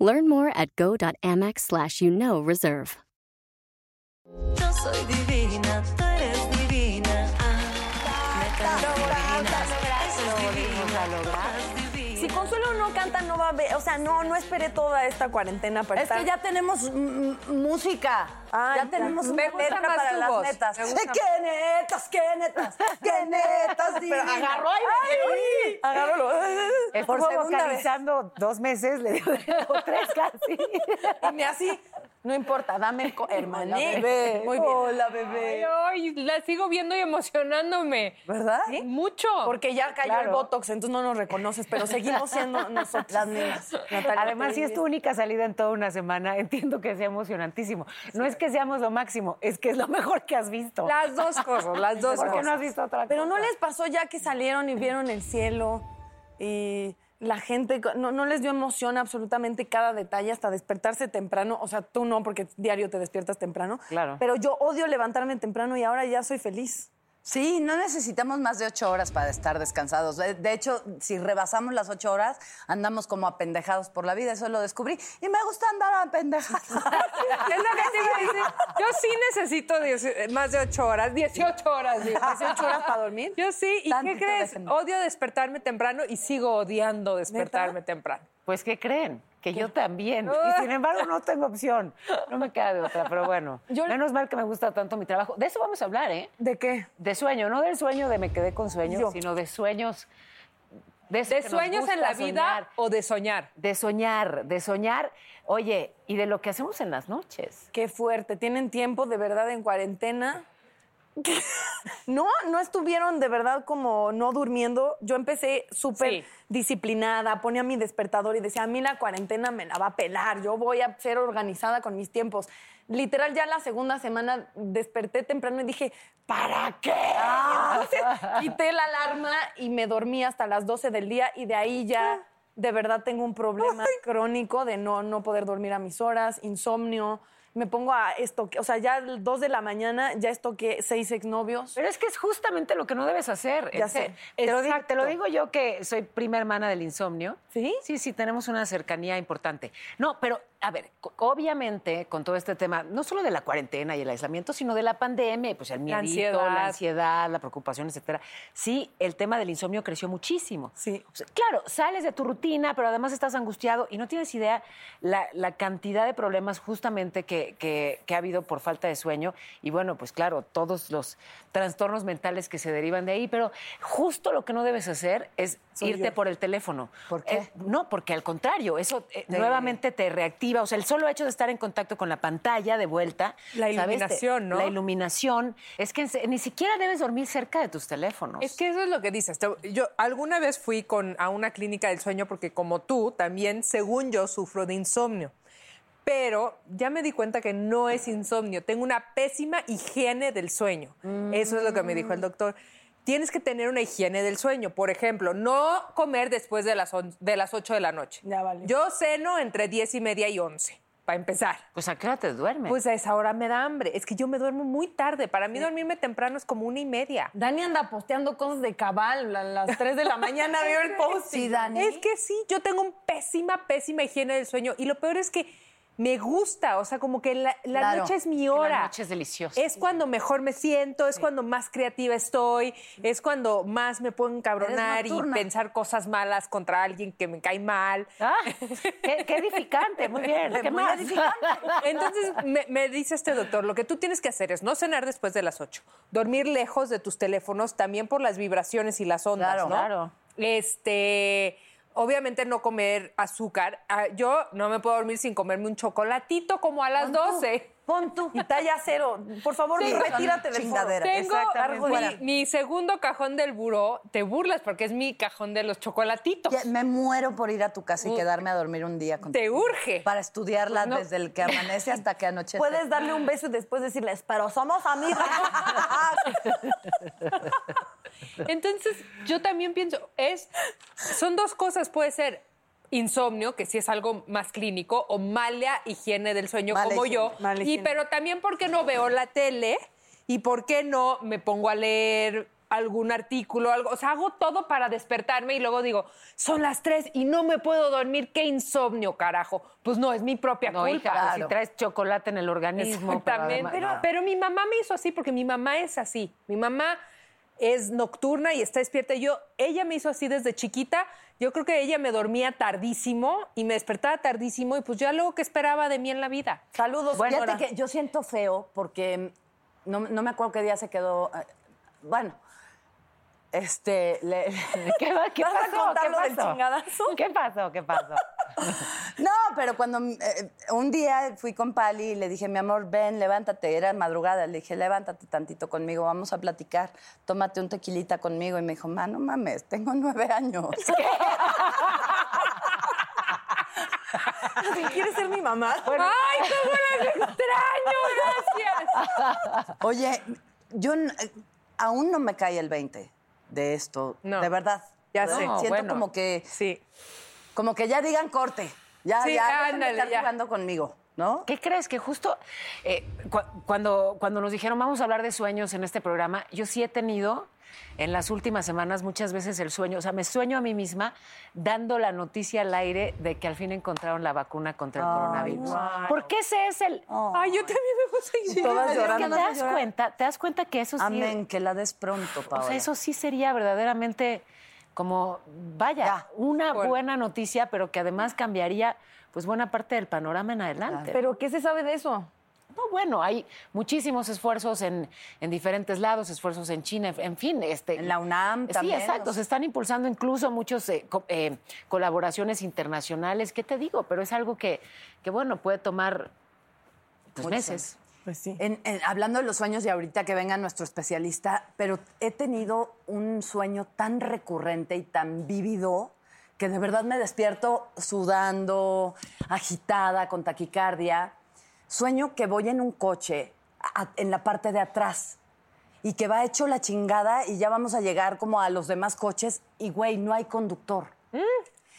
Learn more at go.amex slash you know reserve. Yo soy divina, tú eres divina. Ah, canta, no va a ver. O sea, no, no esperé toda esta cuarentena para Es estar. que ya tenemos música. Ya tenemos Me una letra para las voz. netas. Me ¡Qué netas, qué netas! ¡Qué netas, divina! agarró ahí, ¡Ay! Agárralo. Estuvo Por segunda vocalizando dos meses, le dio tres casi. Y me así. No importa, dame el co- hermana. Bebé. Muy bien. Hola, bebé. Ay, la sigo viendo y emocionándome. ¿Verdad? Mucho. Porque ya cayó el Botox, entonces no nos reconoces, pero seguimos siendo nosotros. Las niñas. Natalia, Además, si es tu única salida en toda una semana, entiendo que sea emocionantísimo. No es que seamos lo máximo, es que es lo mejor que has visto. Las dos cosas, las dos ¿Por qué cosas. no has visto otra Pero cosa? no les pasó ya que salieron y vieron el cielo y la gente, no, no les dio emoción absolutamente cada detalle hasta despertarse temprano. O sea, tú no, porque diario te despiertas temprano. Claro. Pero yo odio levantarme temprano y ahora ya soy feliz. Sí, no necesitamos más de ocho horas para estar descansados. De, hecho, si rebasamos las ocho horas, andamos como apendejados por la vida. Eso lo descubrí. Y me gusta andar apendejada. Es lo que a decir. Yo sí necesito dieci- más de ocho horas, 18 horas. 18 horas para dormir. Yo sí. ¿Y Tantito qué crees? déjenme. Odio despertarme temprano y sigo odiando despertarme temprano. Pues, ¿qué creen? Que yo también. Y sin embargo, no tengo opción. No me queda de otra, pero bueno. Menos mal que me gusta tanto mi trabajo. De eso vamos a hablar, ¿eh? ¿De qué? De sueño, no del sueño de me quedé con sueño, Yo. sino de sueños. De, ¿De sueños en la vida soñar. o de soñar? De soñar, de soñar. Oye, y de lo que hacemos en las noches. Qué fuerte. ¿Tienen tiempo de verdad en cuarentena? No, no estuvieron de verdad como no durmiendo. Yo empecé súper Sí. disciplinada, ponía mi despertador y decía, a mí la cuarentena me la va a pelar, yo voy a ser organizada con mis tiempos. Literal, ya la segunda semana desperté temprano y dije, ¿para qué? Entonces, quité la alarma y me dormí hasta las 12 del día y de ahí ya de verdad tengo un problema crónico de no, no poder dormir a mis horas, insomnio. Me pongo a esto, o sea, ya 2 de la mañana ya estoqué seis exnovios. Pero es que es justamente lo que no debes hacer. Ya Es- sé. Te lo, digo, te lo digo yo que soy prima hermana del insomnio. ¿Sí? Sí, sí, tenemos una cercanía importante. No, pero a ver, obviamente con todo este tema, no solo de la cuarentena y el aislamiento, sino de la pandemia, pues el miedito, ansiedad. la ansiedad, la preocupación, etcétera. Sí, el tema del insomnio creció muchísimo. Sí. O sea, claro, sales de tu rutina, pero además estás angustiado y no tienes idea la, la cantidad de problemas justamente que, que- que ha habido por falta de sueño. Y bueno, pues claro, todos los trastornos mentales que se derivan de ahí, pero justo lo que no debes hacer es Soy irte yo. por el teléfono. ¿Por qué? Eh, no, porque al contrario, eso eh, nuevamente te reactiva. O sea, el solo hecho de estar en contacto con la pantalla de vuelta. La iluminación, ¿no? La iluminación. Es que ni siquiera debes dormir cerca de tus teléfonos. Es que eso es lo que dices. Yo alguna vez fui con, a una clínica del sueño porque como tú, también, según yo, sufro de insomnio. Pero ya me di cuenta que no es insomnio. Tengo una pésima higiene del sueño. Eso es lo que me dijo el doctor. Tienes que tener una higiene del sueño. Por ejemplo, no comer después de las, on- de las 8 de la noche. Ya vale. Yo ceno entre 10 y media y 11, para empezar. Pues a qué hora te duermes. Pues a esa hora me da hambre. Es que yo me duermo muy tarde. Para mí dormirme temprano es como una y media. Dani anda posteando cosas de cabal a las 3 de la mañana, veo el post. Sí, Dani. Es que sí, yo tengo un pésima, pésima higiene del sueño. Y lo peor es que me gusta, o sea, como que la, la Claro, noche es mi que la hora. noche es deliciosa. Es cuando mejor me siento, es cuando más creativa estoy, es cuando más me puedo encabronar y pensar cosas malas contra alguien que me cae mal. Ah, qué, qué edificante, muy bien. ¿Qué Muy más? edificante. Entonces me, me dice este doctor, lo que tú tienes que hacer es no cenar después de las 8, dormir lejos de tus teléfonos, también por las vibraciones y las ondas, Claro, ¿no? claro. Este, obviamente no comer azúcar. Ah, Yo no me puedo dormir sin comerme un chocolatito como a las 12. Pon tú. Y talla cero. Por favor, Sí, retírate del chingaderas. foro. Tengo Exactamente. mi, mi segundo cajón del buró. Te burlas porque es mi cajón de los chocolatitos. Ya, Me muero por ir a tu casa y quedarme a dormir un día contigo. Te urge. Para estudiarla No. desde el que amanece hasta que anochece. Puedes darle un beso y después decirles, pero somos amigas. Entonces, yo también pienso, es, son dos cosas, puede ser insomnio, que sí es algo más clínico, o mala higiene del sueño Mala como higiene, yo, mala y pero también porque no veo la tele y por qué no me pongo a leer algún artículo, algo, o sea, hago todo para despertarme y luego digo, son las tres y no me puedo dormir, qué insomnio, carajo. Pues no, es mi propia No, culpa. hija, si traes chocolate en el organismo. Exactamente. pero mi mamá me hizo así porque mi mamá es así. Mi mamá es nocturna y está despierta. Yo, ella me hizo así desde chiquita. Yo creo que ella me dormía tardísimo y me despertaba tardísimo y pues ya luego que esperaba de mí en la vida. Saludos, Bueno, fíjate que yo siento feo porque no, no me acuerdo qué día se quedó. eh, Bueno, este. le- ¿Qué, va- qué ¿Vas a pasó? contar ¿Qué del pasó? chingadazo? ¿Qué pasó? ¿Qué pasó? No, pero cuando eh, un día fui con Pali y le dije, mi amor, ven, levántate, era madrugada, le dije, levántate tantito conmigo, vamos a platicar, tómate un tequilita conmigo. Y me dijo, ma, no mames, tengo nueve años. ¿Quieres ser mi mamá? ¡Ay, cómo las extraño! Gracias. Oye, yo eh, aún no me cae el 20 de esto, No. de verdad. Ya ¿no? sé. Siento bueno. como que Sí. como que ya digan corte. Ya, Sí, ya, ándale, estar ya. jugando conmigo, ¿no? ¿Qué crees? Que justo eh, cu- cuando, cuando nos dijeron vamos a hablar de sueños en este programa, yo sí he tenido en las últimas semanas muchas veces el sueño, o sea, me sueño a mí misma dando la noticia al aire de que al fin encontraron la vacuna contra el coronavirus. Porque ese es el... Ay, yo también me puse a llorar. Todas llorando. te das cuenta, te das cuenta que eso sí... Amén, que la des pronto, O Paola. sea, eso sí sería verdaderamente como, vaya, Ya. una Bueno. buena noticia, pero que además cambiaría pues buena parte del panorama en adelante. ¿Pero qué se sabe de eso? No, bueno, hay muchísimos esfuerzos en, en diferentes lados, esfuerzos en China, en fin. Este, En la UNAM Sí, también, exacto. o Se están impulsando incluso muchos eh, co- eh, colaboraciones internacionales. ¿Qué te digo? Pero es algo que, que bueno, puede tomar pues, meses. Pues sí. En- en- hablando de los sueños y ahorita que venga nuestro especialista, pero he tenido un sueño tan recurrente y tan vívido que de verdad me despierto sudando, agitada, con taquicardia. Sueño que voy en un coche a- en la parte de atrás y que va hecho la chingada y ya vamos a llegar como a los demás coches y güey, no hay conductor.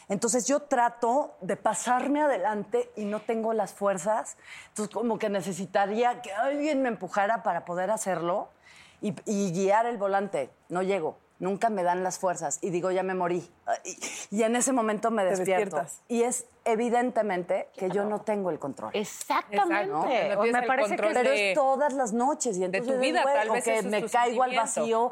Entonces yo trato de pasarme adelante y no tengo las fuerzas. Entonces como que necesitaría que alguien me empujara para poder hacerlo y, y guiar el volante. No llego, nunca me dan las fuerzas y digo ya me morí. Y, y en ese momento me despierto. despiertas. Y es evidentemente que yo no tengo el control. Exactamente. No me parece que control Pero de- es todas las noches y entonces tu vida, güey, tal o vez que me tu caigo al vacío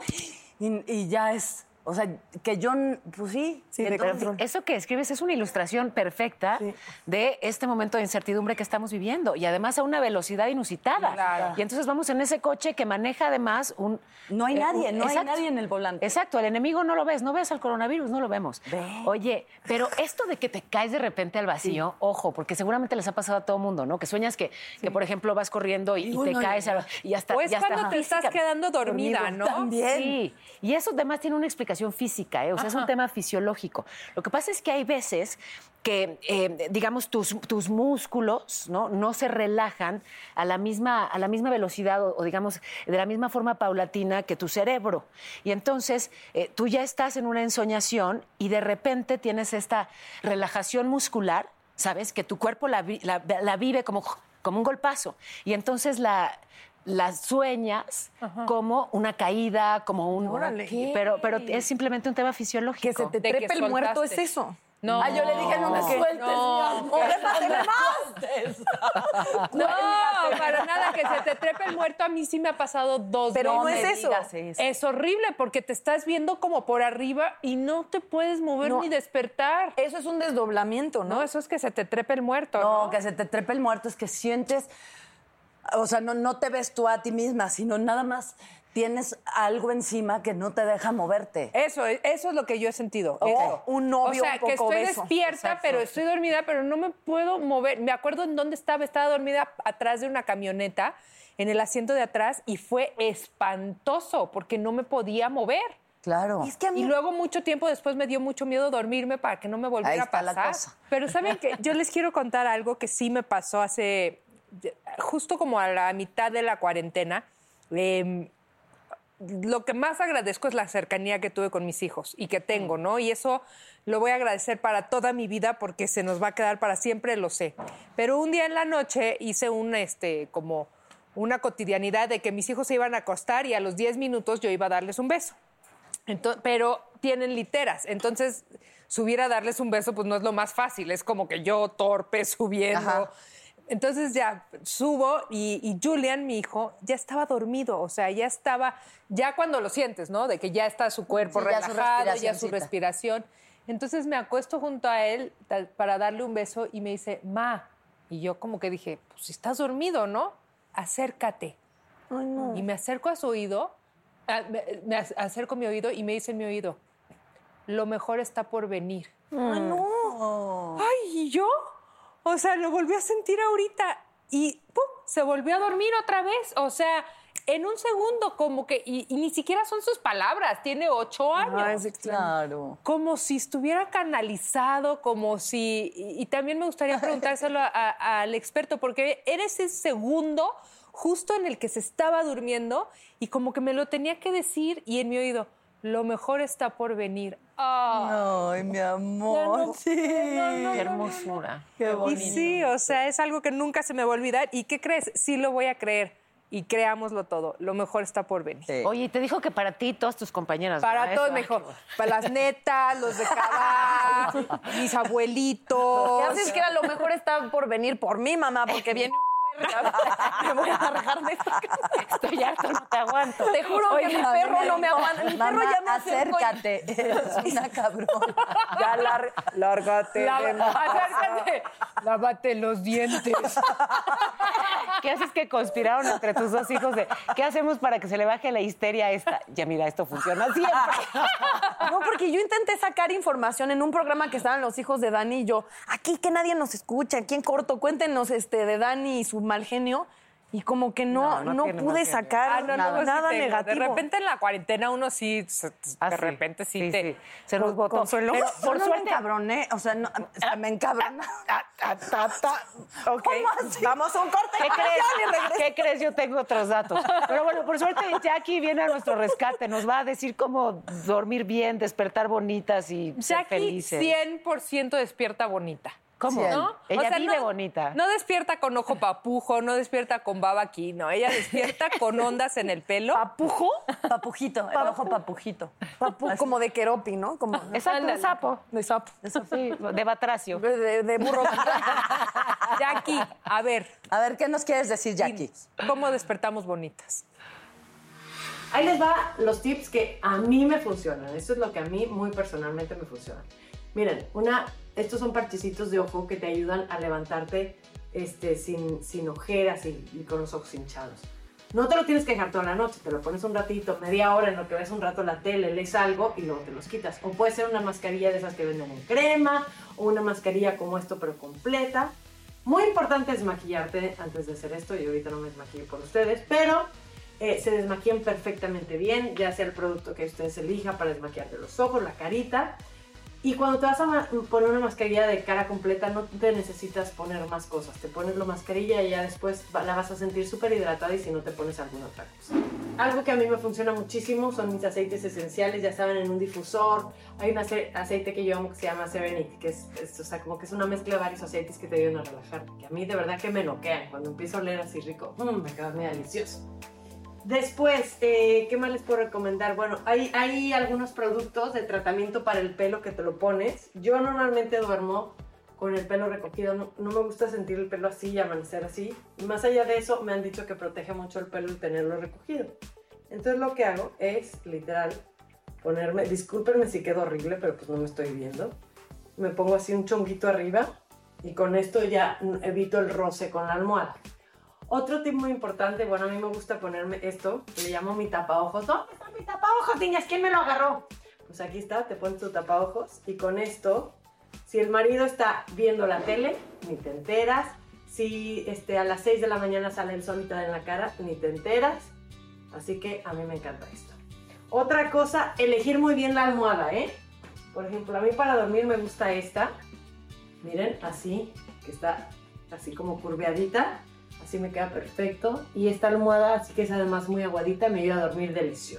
y, y ya es, o sea, que yo, pues sí, Sí, de entonces- control. Eso que escribes es una ilustración perfecta Sí. de este momento de incertidumbre que estamos viviendo y además a una velocidad inusitada. Claro. Y entonces vamos en ese coche que maneja además un... No hay eh, nadie, un- no hay nadie en el volante. Exacto, el enemigo no lo ves, no ves al coronavirus, no lo vemos. Ve. Oye, pero esto de que te caes de repente al vacío, ojo, porque seguramente les ha pasado a todo mundo, ¿no? Que sueñas que, que por ejemplo, vas corriendo y, te no, caes no. al- y hasta... O es y hasta cuando te estás quedando dormida, ¿no? También. Sí, y eso además tiene una explicación física, ¿eh? o sea, es un tema fisiológico. Lo que pasa es que hay veces que, eh, digamos, tus, tus músculos ¿no? no se relajan a la misma, a la misma velocidad o, o, digamos, de la misma forma paulatina que tu cerebro. Y entonces eh, tú ya estás en una ensoñación y de repente tienes esta relajación muscular, ¿sabes? Que tu cuerpo la, la- la vive como, como un golpazo. Y entonces la las sueñas como una caída, como un... Órale. Pero, pero es simplemente un tema fisiológico. Que se te trepe el muerto es soltaste. eso. No. Ah, yo le dije, no me sueltes, No. mi amor. ¡Trépate más! No, para nada, que se te trepe el muerto. A mí sí me ha pasado dos Pero no es eso. eso. Es horrible porque te estás viendo como por arriba y no te puedes mover No. ni despertar. Eso es un desdoblamiento, ¿no? No, eso es que se te trepe el muerto. No, No, que se te trepe el muerto, es que sientes, o sea, no, no te ves tú a ti misma, sino nada más tienes algo encima que no te deja moverte. Eso, es- eso es lo que yo he sentido. Ok. eso. Un novio O sea, un poco que estoy despierta, pero estoy dormida, pero no me puedo mover. Me acuerdo en dónde estaba. Estaba dormida atrás de una camioneta, en el asiento de atrás, y fue espantoso porque no me podía mover. Claro. Es que a mí Y luego mucho tiempo después me dio mucho miedo dormirme para que no me volviera Ahí a la pasar. cosa. Pero saben que yo les quiero contar algo que sí me pasó hace justo como a la mitad de la cuarentena. Em, lo que más agradezco es la cercanía que tuve con mis hijos y que tengo, ¿no? Y eso lo voy a agradecer para toda mi vida porque se nos va a quedar para siempre, lo sé. Pero un día en la noche hice un, este, como una cotidianidad de que mis hijos se iban a acostar y a los 10 minutos yo iba a darles un beso. Ento- pero tienen literas, entonces subir a darles un beso pues no es lo más fácil, es como que yo torpe subiendo. Ajá. Entonces ya subo y, y Julian, mi hijo, ya estaba dormido, o sea, ya estaba, ya cuando lo sientes, ¿no? De que ya está su cuerpo Sí, ya su relajado, ya su respiración. Entonces me acuesto junto a él para darle un beso y me dice, ma, y yo como que dije, pues si estás dormido, ¿no? Acércate. Y me acerco a su oído, a- me, me ac- acerco a mi oído y me dice en mi oído, lo mejor está por venir. Ay, ¿y yo? O sea, lo volví a sentir ahorita y ¡pum! se volvió a dormir otra vez. O sea, en un segundo, como que, y, y ni siquiera son sus palabras, tiene ocho años. Ah, es. Claro. Como si estuviera canalizado, como si... Y, y también me gustaría preguntárselo a- a- al experto, porque era ese segundo justo en el que se estaba durmiendo y como que me lo tenía que decir y en mi oído, lo mejor está por venir. Ah. Ay, mi amor. no, sí. Qué hermosura. Qué Y bonito. sí, o sea, es algo que nunca se me va a olvidar. ¿Y qué crees? Sí lo voy a creer. Y creámoslo todo. Lo mejor está por venir. Sí. Oye, y te dijo que para ti y todas tus compañeras. Para todos me dijo, para las netas, los de Cabá, mis abuelitos. ¿Qué haces que era lo mejor está por venir por mí, mamá? Porque viene me voy a largar de esta casa. Estoy harto, no te aguanto. Te juro que mi perro no me aguanta. Mi perro ya me acércate. Eres una cabrona. Ya lar- lárgate. Mí. acércate, lávate los dientes. ¿Qué haces que conspiraron entre tus dos hijos de qué hacemos para que se le baje la histeria a esta? Ya mira, esto funciona siempre. No, porque yo intenté sacar información en un programa que estaban los hijos de Dani y yo. Aquí que nadie nos escucha, aquí en corto, cuéntenos este, de Dani y su mal genio. Y como que no, No, no no, tiene pude sacar Ah, no, nada, sí negativo. De repente en la cuarentena uno sí, se- Ah, de sí. repente sí, Sí, te... sí. Se nos botó. Consuelo. Pero por no me suerte. encabroné, o sea, no, o sea, me encabroné. Ok. Vamos a un corte ¿Qué y crees? ¿Qué crees? Yo tengo otros datos. Pero bueno, por suerte Jackie viene a nuestro rescate. Nos va a decir cómo dormir bien, despertar bonitas y ser Jackie felices. 100% despierta bonita. ¿Cómo? ¿No? Ella O sea, vive no- bonita. No despierta con ojo papujo, no despierta con baba aquí, no. Ella despierta con ondas en el pelo. ¿Papujo? Papujito, el ojo papujito. Papu, como de Keropi, ¿no? Como Exacto, de sapo. de sapo. Sí, de batracio. De, de- de burro. Jackie, a ver, A ver, ¿qué nos quieres decir, Jackie? ¿cómo despertamos bonitas? Ahí les va los tips que a mí me funcionan. Esto es lo que a mí muy personalmente me funciona. Miren, una, estos son parchecitos de ojo que te ayudan a levantarte este, sin, sin ojeras y, y con los ojos hinchados. No te lo tienes que dejar toda la noche, te lo pones un ratito, media hora en lo que ves un rato la tele, lees algo y luego te los quitas. O puede ser una mascarilla de esas que venden en crema o una mascarilla como esto pero completa. Muy importante es maquillarte antes de hacer esto. Yo ahorita no me desmaquillo por ustedes, pero eh, se desmaquillan perfectamente bien, ya sea el producto que ustedes elijan para desmaquillarte los ojos, la carita. Y cuando te vas a poner una mascarilla de cara completa, no te necesitas poner más cosas. Te pones la mascarilla y ya después la vas a sentir súper hidratada y si no te pones alguna otra cosa. Algo que a mí me funciona muchísimo son mis aceites esenciales, ya saben, en un difusor. Hay un ace- aceite que yo amo que se llama Serenity, que es, es, o sea, como que es una mezcla de varios aceites que te ayudan a relajar. Que a mí de verdad que me noquean. Cuando empiezo a oler así rico, mmm, me queda muy delicioso. Después, eh, ¿qué más les puedo recomendar? Bueno, hay, algunos productos de tratamiento para el pelo que te lo pones. Yo normalmente duermo con el pelo recogido. No, me gusta sentir el pelo así y amanecer así. Más allá de eso, me han dicho que protege mucho el pelo el tenerlo recogido. Entonces lo que hago es, literal, ponerme, discúlpenme si quedo horrible, pero pues no me estoy viendo. Me pongo así un chonguito arriba y con esto ya evito el roce con la almohada. Otro tip muy importante, bueno, a mí me gusta ponerme esto, que le llamo mi tapaojos. ¿Dónde está mi tapaojos, niñas? ¿Quién me lo agarró? Pues aquí está, te pones tu tapaojos y con esto, si el marido está viendo la tele, ni te enteras. Si este, a las 6 de la mañana sale el sol y te da en la cara, ni te enteras. Así que a mí me encanta esto. Otra cosa, elegir muy bien la almohada, ¿eh? Por ejemplo, a mí para dormir me gusta esta. Miren, así, que está así como curveadita. Así me queda perfecto. Y esta almohada, así que es además muy aguadita, me ayuda a dormir delicioso.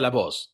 la voz.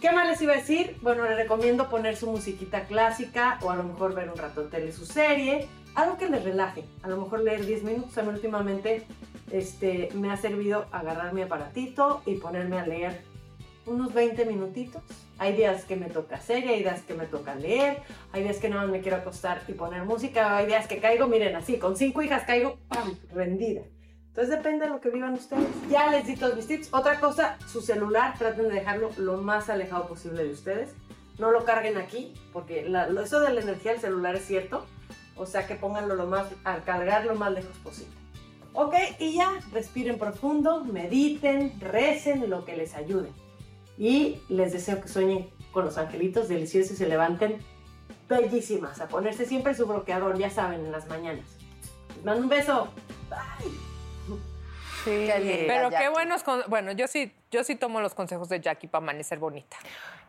¿Qué más les iba a decir? Bueno, les recomiendo poner su musiquita clásica o a lo mejor ver un rato en tele su serie, algo que les relaje. A lo mejor leer 10 minutos. A mí últimamente este, me ha servido agarrar mi aparatito y ponerme a leer unos 20 minutitos. Hay días que me toca serie, hay días que me toca leer, hay días que no me quiero acostar y poner música, hay días que caigo, miren así, con cinco hijas caigo, ¡pam!, rendida. Entonces depende de lo que vivan ustedes. Ya les di todos mis tips. Otra cosa, su celular, traten de dejarlo lo más alejado posible de ustedes. No lo carguen aquí, porque la- eso de la energía del celular es cierto. O sea que pónganlo lo más, al cargar lo más lejos posible. Ok, y ya, respiren profundo, mediten, recen lo que les ayude. Y les deseo que sueñen con los angelitos deliciosos y se levanten bellísimas. A ponerse siempre su bloqueador, ya saben, en las mañanas. Les mando un beso. Bye. Linda, Pero qué buenos. con- Bueno, yo sí, yo sí tomo los consejos de Jackie para amanecer bonita.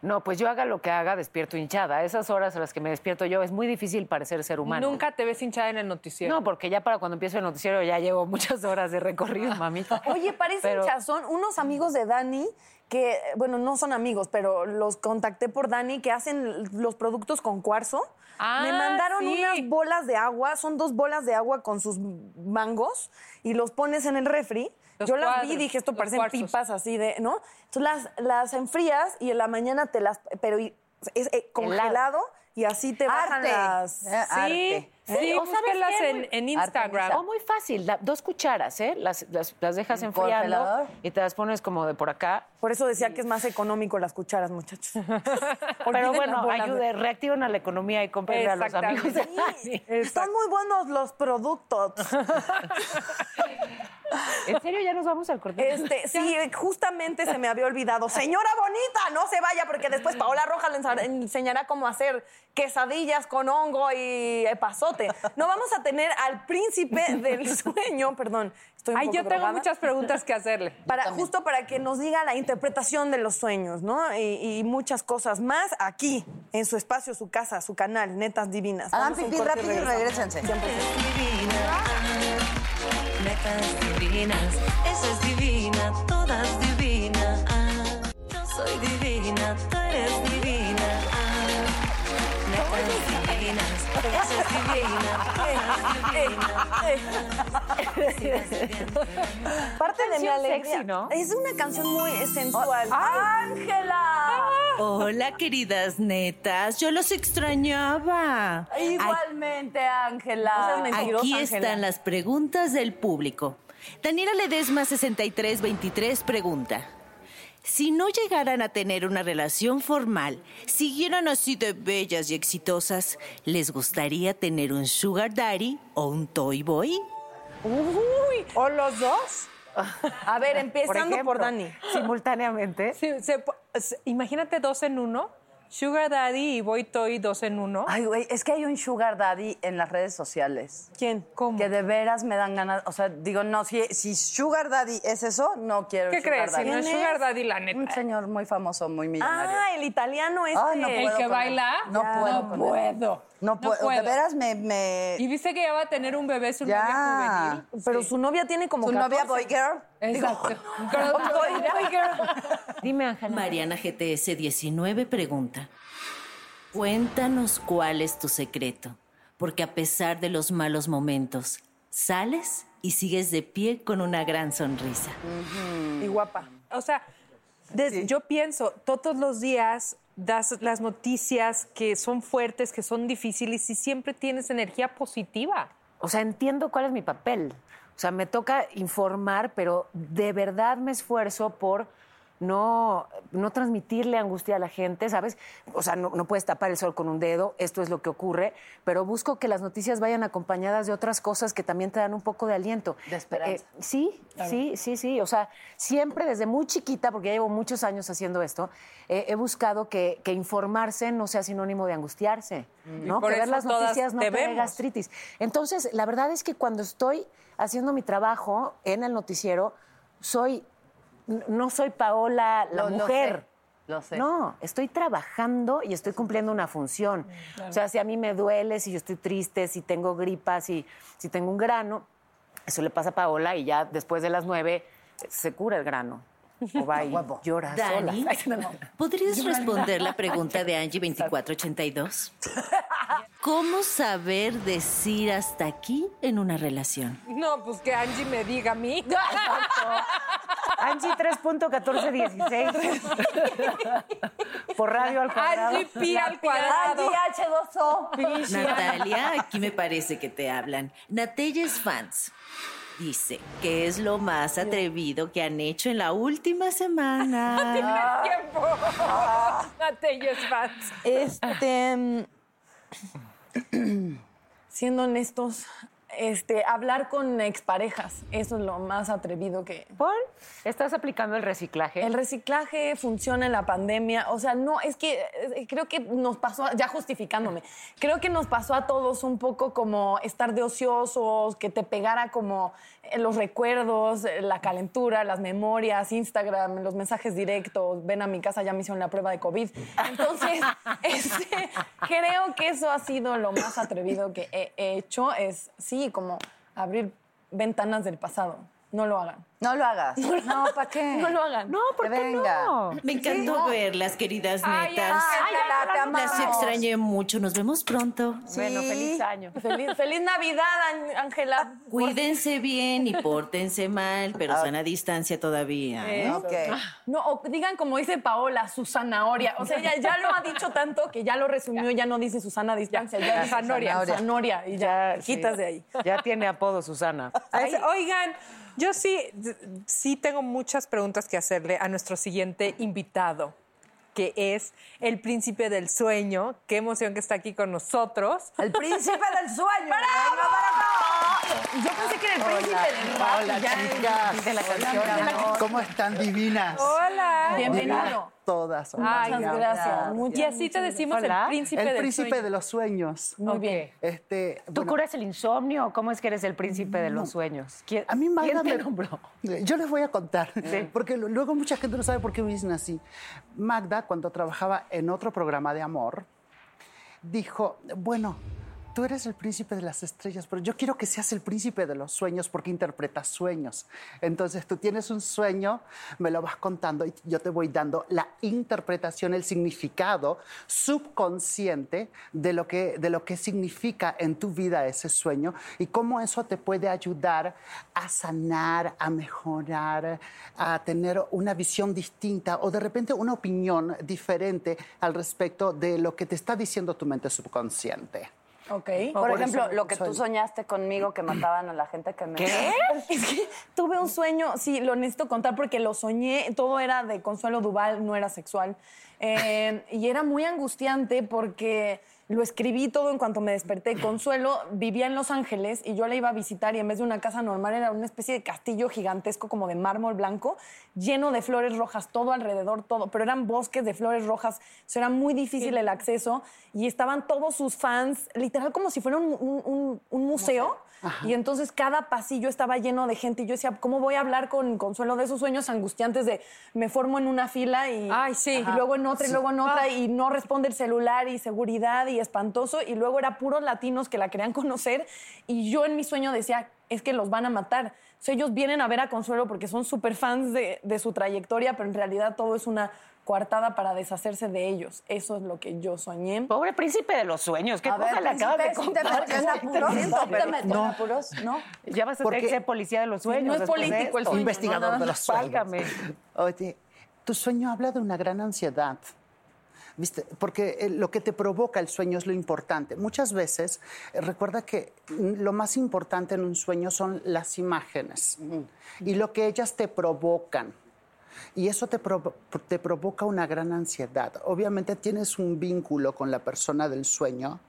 No, pues yo haga lo que haga, despierto hinchada. Esas horas a las que me despierto yo es muy difícil parecer ser humano. Nunca te ves hinchada en el noticiero. No, porque ya para cuando empiezo el noticiero ya llevo muchas horas de recorrido, mamita. Oye, parece Pero- hinchazón. Unos amigos de Dani que, bueno, no son amigos, pero los contacté por Dani que hacen los productos con cuarzo. Ah, Me mandaron sí. unas bolas de agua, son dos bolas de agua con sus mangos y los pones en el refri. Los Yo las vi y dije, esto parecen cuarzos. pipas así de, ¿no? Entonces las, las enfrías y en la mañana te las, pero y- es eh, congelado y así te bajan Arte. las... Eh, arte. Sí, ¿O sabes búsquenlas qué? en, en Instagram. O muy fácil, da- dos cucharas, ¿eh? Las, las, las dejas ¿En enfriando congelador? y te las pones como de por acá. Por eso decía que es más económico las cucharadas, muchachos. Pero Olviden bueno, bolas ayude, reactivan a la economía y compren a los amigos. Sí, están muy buenos los productos. ¿En serio ya nos vamos al corte? Este, sí, justamente se me había olvidado. Señora bonita, no se vaya porque después Paola Roja le enseñará cómo hacer quesadillas con hongo y epazote. No vamos a tener al príncipe del sueño, perdón. Estoy un Ay, poco yo tengo muchas preguntas que hacerle. Para, justo para que nos diga la interpretación de los sueños, ¿no? Y, y muchas cosas más aquí, en su espacio, su casa, su canal, Netas Divinas. Hagan Vamos a un pipí rápido y regresamos. regrésense. 100%. divina. Netas divinas, esa es divina, todas divinas. Yo soy divina, tú eres divina. Divinas, Parte de mi alegría. sexy, ¿no? Es una canción muy sensual. ¡Ángela! Hola, queridas netas. Yo los extrañaba. Igualmente, Ángela. Aquí están las preguntas del público. Daniela Ledesma 6323 pregunta. Si no llegaran a tener una relación formal, siguieran así de bellas y exitosas, ¿les gustaría tener un sugar daddy o un toy boy? Uy. ¿O los dos? A ver, empezando por, ejemplo, Dani. Simultáneamente. Sí, se po- se- imagínate dos en uno. Sugar Daddy y Boy Toy dos en uno. Ay, güey, es que hay un sugar daddy en las redes sociales. ¿Quién? ¿Cómo? Que de veras me dan ganas, o sea, digo, no, si, si sugar daddy es eso, no quiero ¿Qué sugar crees? Si no es ¿Quién Sugar? Daddy, la Un neta. señor muy famoso, muy millonario. Ah, el italiano este. Ay, no ¿El puedo que con baila? No Ya. puedo No puedo. No puedo, de veras me... me... Y viste que ya va a tener un bebé, su Ya. novia juvenil. Pero su novia tiene como ¿Tu novia 14. boy girl? Exacto. Dime, Ángela. Mariana GTS 19 pregunta. Cuéntanos cuál es tu secreto, porque a pesar de los malos momentos, sales y sigues de pie con una gran sonrisa. Y guapa. O sea, yo pienso, todos los días das las noticias que son fuertes, que son difíciles y siempre tienes energía positiva. O sea, entiendo cuál es mi papel. O sea, me toca informar, pero de verdad me esfuerzo por no, no transmitirle angustia a la gente, ¿sabes? O sea, no, no puedes tapar el sol con un dedo, esto es lo que ocurre, pero busco que las noticias vayan acompañadas de otras cosas que también te dan un poco de aliento. De esperanza. Eh, sí, sí, sí, sí. O sea, siempre desde muy chiquita, porque ya llevo muchos años haciendo esto, eh, he buscado que, que informarse no sea sinónimo de angustiarse, ¿no? por que ver las noticias no te dé gastritis. Entonces, la verdad es que cuando estoy haciendo mi trabajo en el noticiero, soy no soy Paola la mujer. sé, lo sé. No, estoy trabajando y estoy cumpliendo una función. O sea, si a mí me duele, si yo estoy triste, si tengo gripa, si, si tengo un grano, eso le pasa a Paola y ya después de las nueve se cura el grano. O va y llora Dani, sola. ¿podrías responder la pregunta de Angie 2482? ¿Cómo saber decir hasta aquí en una relación? No, pues que Angie me diga a mí. Angie 3.1416. Por radio al cuadrado. Angie Pi al cuadrado. H2O. Natalia, aquí me parece que te hablan. Natelles Fans dice que es lo más atrevido que han hecho en la última semana. tiempo. Natellas fans. Este. mm, siendo honestos, este, hablar con exparejas, eso es lo más atrevido que. ¿Por? ¿Estás aplicando el reciclaje? El reciclaje funciona en la pandemia. O sea, no, es que eh, creo que nos pasó, a- ya justificándome, creo que nos pasó a todos un poco como estar de ociosos, que te pegara como los recuerdos, eh, la calentura, las memorias, Instagram, los mensajes directos, ven a mi casa, ya me hicieron la prueba de COVID. Entonces, este, creo que eso ha sido lo más atrevido que he hecho, es, sí, como abrir ventanas del pasado. No lo hagan. No lo hagas. No, ¿para qué? No lo hagan. No, ¿por Que qué venga. no? Me encantó verlas, queridas Ay, netas. Ángela, te Las extrañé mucho. Nos vemos pronto. Bueno, feliz año. Feliz, feliz Navidad, Ángela. Cuídense bien y pórtense mal, pero sana distancia todavía. ¿eh? Ok. No, o digan como dice Paola, su zanahoria. O sea, ella ya lo ha dicho tanto que ya lo resumió, ya no dice Susana a distancia, ya, dice Zanoria. Zanoria. y ya, sí. quitas de ahí. Ya tiene apodo Susana. Es- Oigan, yo sí, sí tengo muchas preguntas que hacerle a nuestro siguiente invitado, que es el príncipe del sueño. Qué emoción que está aquí con nosotros. El príncipe del sueño. Yo pensé que era el príncipe del rap. Hola, ya chicas. dice la canción. ¿Cómo están divinas? Hola. Bienvenido. Todas. Ay, Muchas gracias. Muchas, Y así te decimos Hola. el príncipe El del príncipe sueño. de los sueños. Muy bien. Este, ¿Tú bueno, curas el insomnio o cómo es que eres el príncipe de los sueños? ¿Quién, a mí Magda ¿quién te me- nombró? Yo les voy a contar, porque lo- luego mucha gente no sabe por qué me dicen así. Magda, cuando trabajaba en otro programa de amor, dijo, bueno, tú eres el príncipe de las estrellas, pero yo quiero que seas el príncipe de los sueños porque interpretas sueños. Entonces tú tienes un sueño, me lo vas contando y yo te voy dando la interpretación, el significado subconsciente de lo que, de lo que significa en tu vida ese sueño y cómo eso te puede ayudar a sanar, a mejorar, a tener una visión distinta o de repente una opinión diferente al respecto de lo que te está diciendo tu mente subconsciente. Ok. Por, ejemplo, lo que tú soñaste conmigo que mataban a la gente que me... ¿Qué? Es que tuve un sueño, sí, lo necesito contar porque lo soñé, todo era de Consuelo Duval, no era sexual. Eh, y era muy angustiante porque lo escribí todo en cuanto me desperté. Consuelo vivía en Los Ángeles y yo la iba a visitar y en vez de una casa normal era una especie de castillo gigantesco como de mármol blanco, lleno de flores rojas, todo alrededor, todo. Pero eran bosques de flores rojas, o sea, era muy difícil el acceso y estaban todos sus fans, literal como si fuera un, un- un- un museo. Y entonces cada pasillo estaba lleno de gente y yo decía, ¿cómo voy a hablar con Consuelo de esos sueños angustiantes de me formo en una fila y, Ay, sí. y luego en otra y luego en otra y no responde el celular y seguridad y espantoso y luego era puros latinos que la querían conocer y yo en mi sueño decía, es que los van a matar. Sea, ellos vienen a ver a Consuelo porque son súper fans de, de su trayectoria, pero en realidad todo es una coartada para deshacerse de ellos. Eso es lo que yo soñé. Pobre príncipe de los sueños, ¿qué A cosa ver, le acabas de príncipe, ¿sí te contar? en apuros? ¿No? Ya vas a tener que ser policía de los sueños. no es de político el sueño, Investigador no, de los sueños. Válgame. Oye, tu sueño habla de una gran ansiedad. ¿Viste? Porque eh, lo que te provoca el sueño es lo importante. Muchas veces, eh, recuerda que mm, lo más importante en un sueño son las imágenes y lo que ellas te provocan. Y eso te, te provoca una gran ansiedad. Obviamente tienes un vínculo con la persona del sueño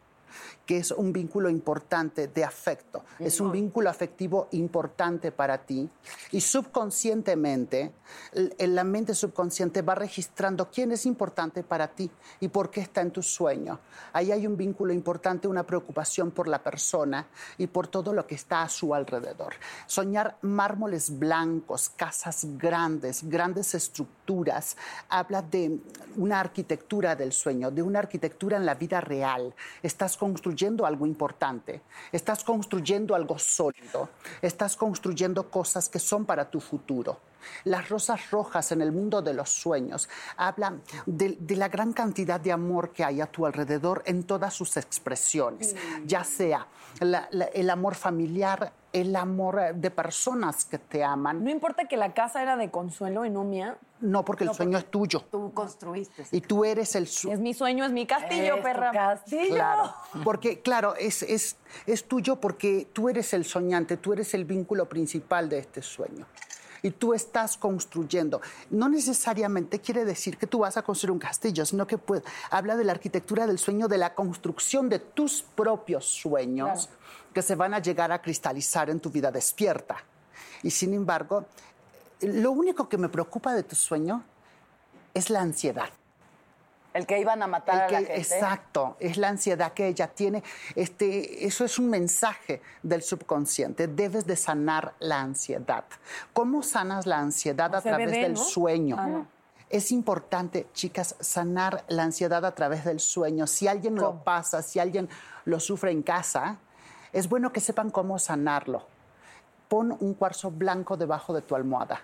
que es un vínculo importante de afecto, es un vínculo afectivo importante para ti y subconscientemente, en la mente subconsciente va registrando quién es importante para ti y por qué está en tu sueño. Ahí hay un vínculo importante, una preocupación por la persona y por todo lo que está a su alrededor. Soñar mármoles blancos, casas grandes, grandes estructuras, habla de una arquitectura del sueño, de una arquitectura en la vida real. Estás construyendo algo importante, estás construyendo algo sólido, estás construyendo cosas que son para tu futuro. Las rosas rojas en el mundo de los sueños hablan de, de la gran cantidad de amor que hay a tu alrededor en todas sus expresiones, ya sea la- la- el amor familiar, el amor de personas que te aman. No importa que la casa era de Consuelo y no mía. No, porque el sueño es tuyo Tú construiste. y tú eres el sueño. Es mi sueño, es mi castillo, Es tu perra. castillo. Claro, porque claro, es, es, es tuyo porque tú eres el soñante, tú eres el vínculo principal de este sueño. Y tú estás construyendo. No necesariamente quiere decir que tú vas a construir un castillo, sino que puede- habla de la arquitectura del sueño, de la construcción de tus propios sueños que se van a llegar a cristalizar en tu vida despierta. Y sin embargo, lo único que me preocupa de tu sueño es la ansiedad. El que iban a matar a la gente. Exacto, es la ansiedad que ella tiene. Este, eso es un mensaje del subconsciente. Debes de sanar la ansiedad. ¿Cómo sanas la ansiedad a través del ¿no? sueño? Ah, no. Es importante, chicas, sanar la ansiedad a través del sueño. Si alguien lo pasa, si alguien lo sufre en casa, es bueno que sepan cómo sanarlo. Pon un cuarzo blanco debajo de tu almohada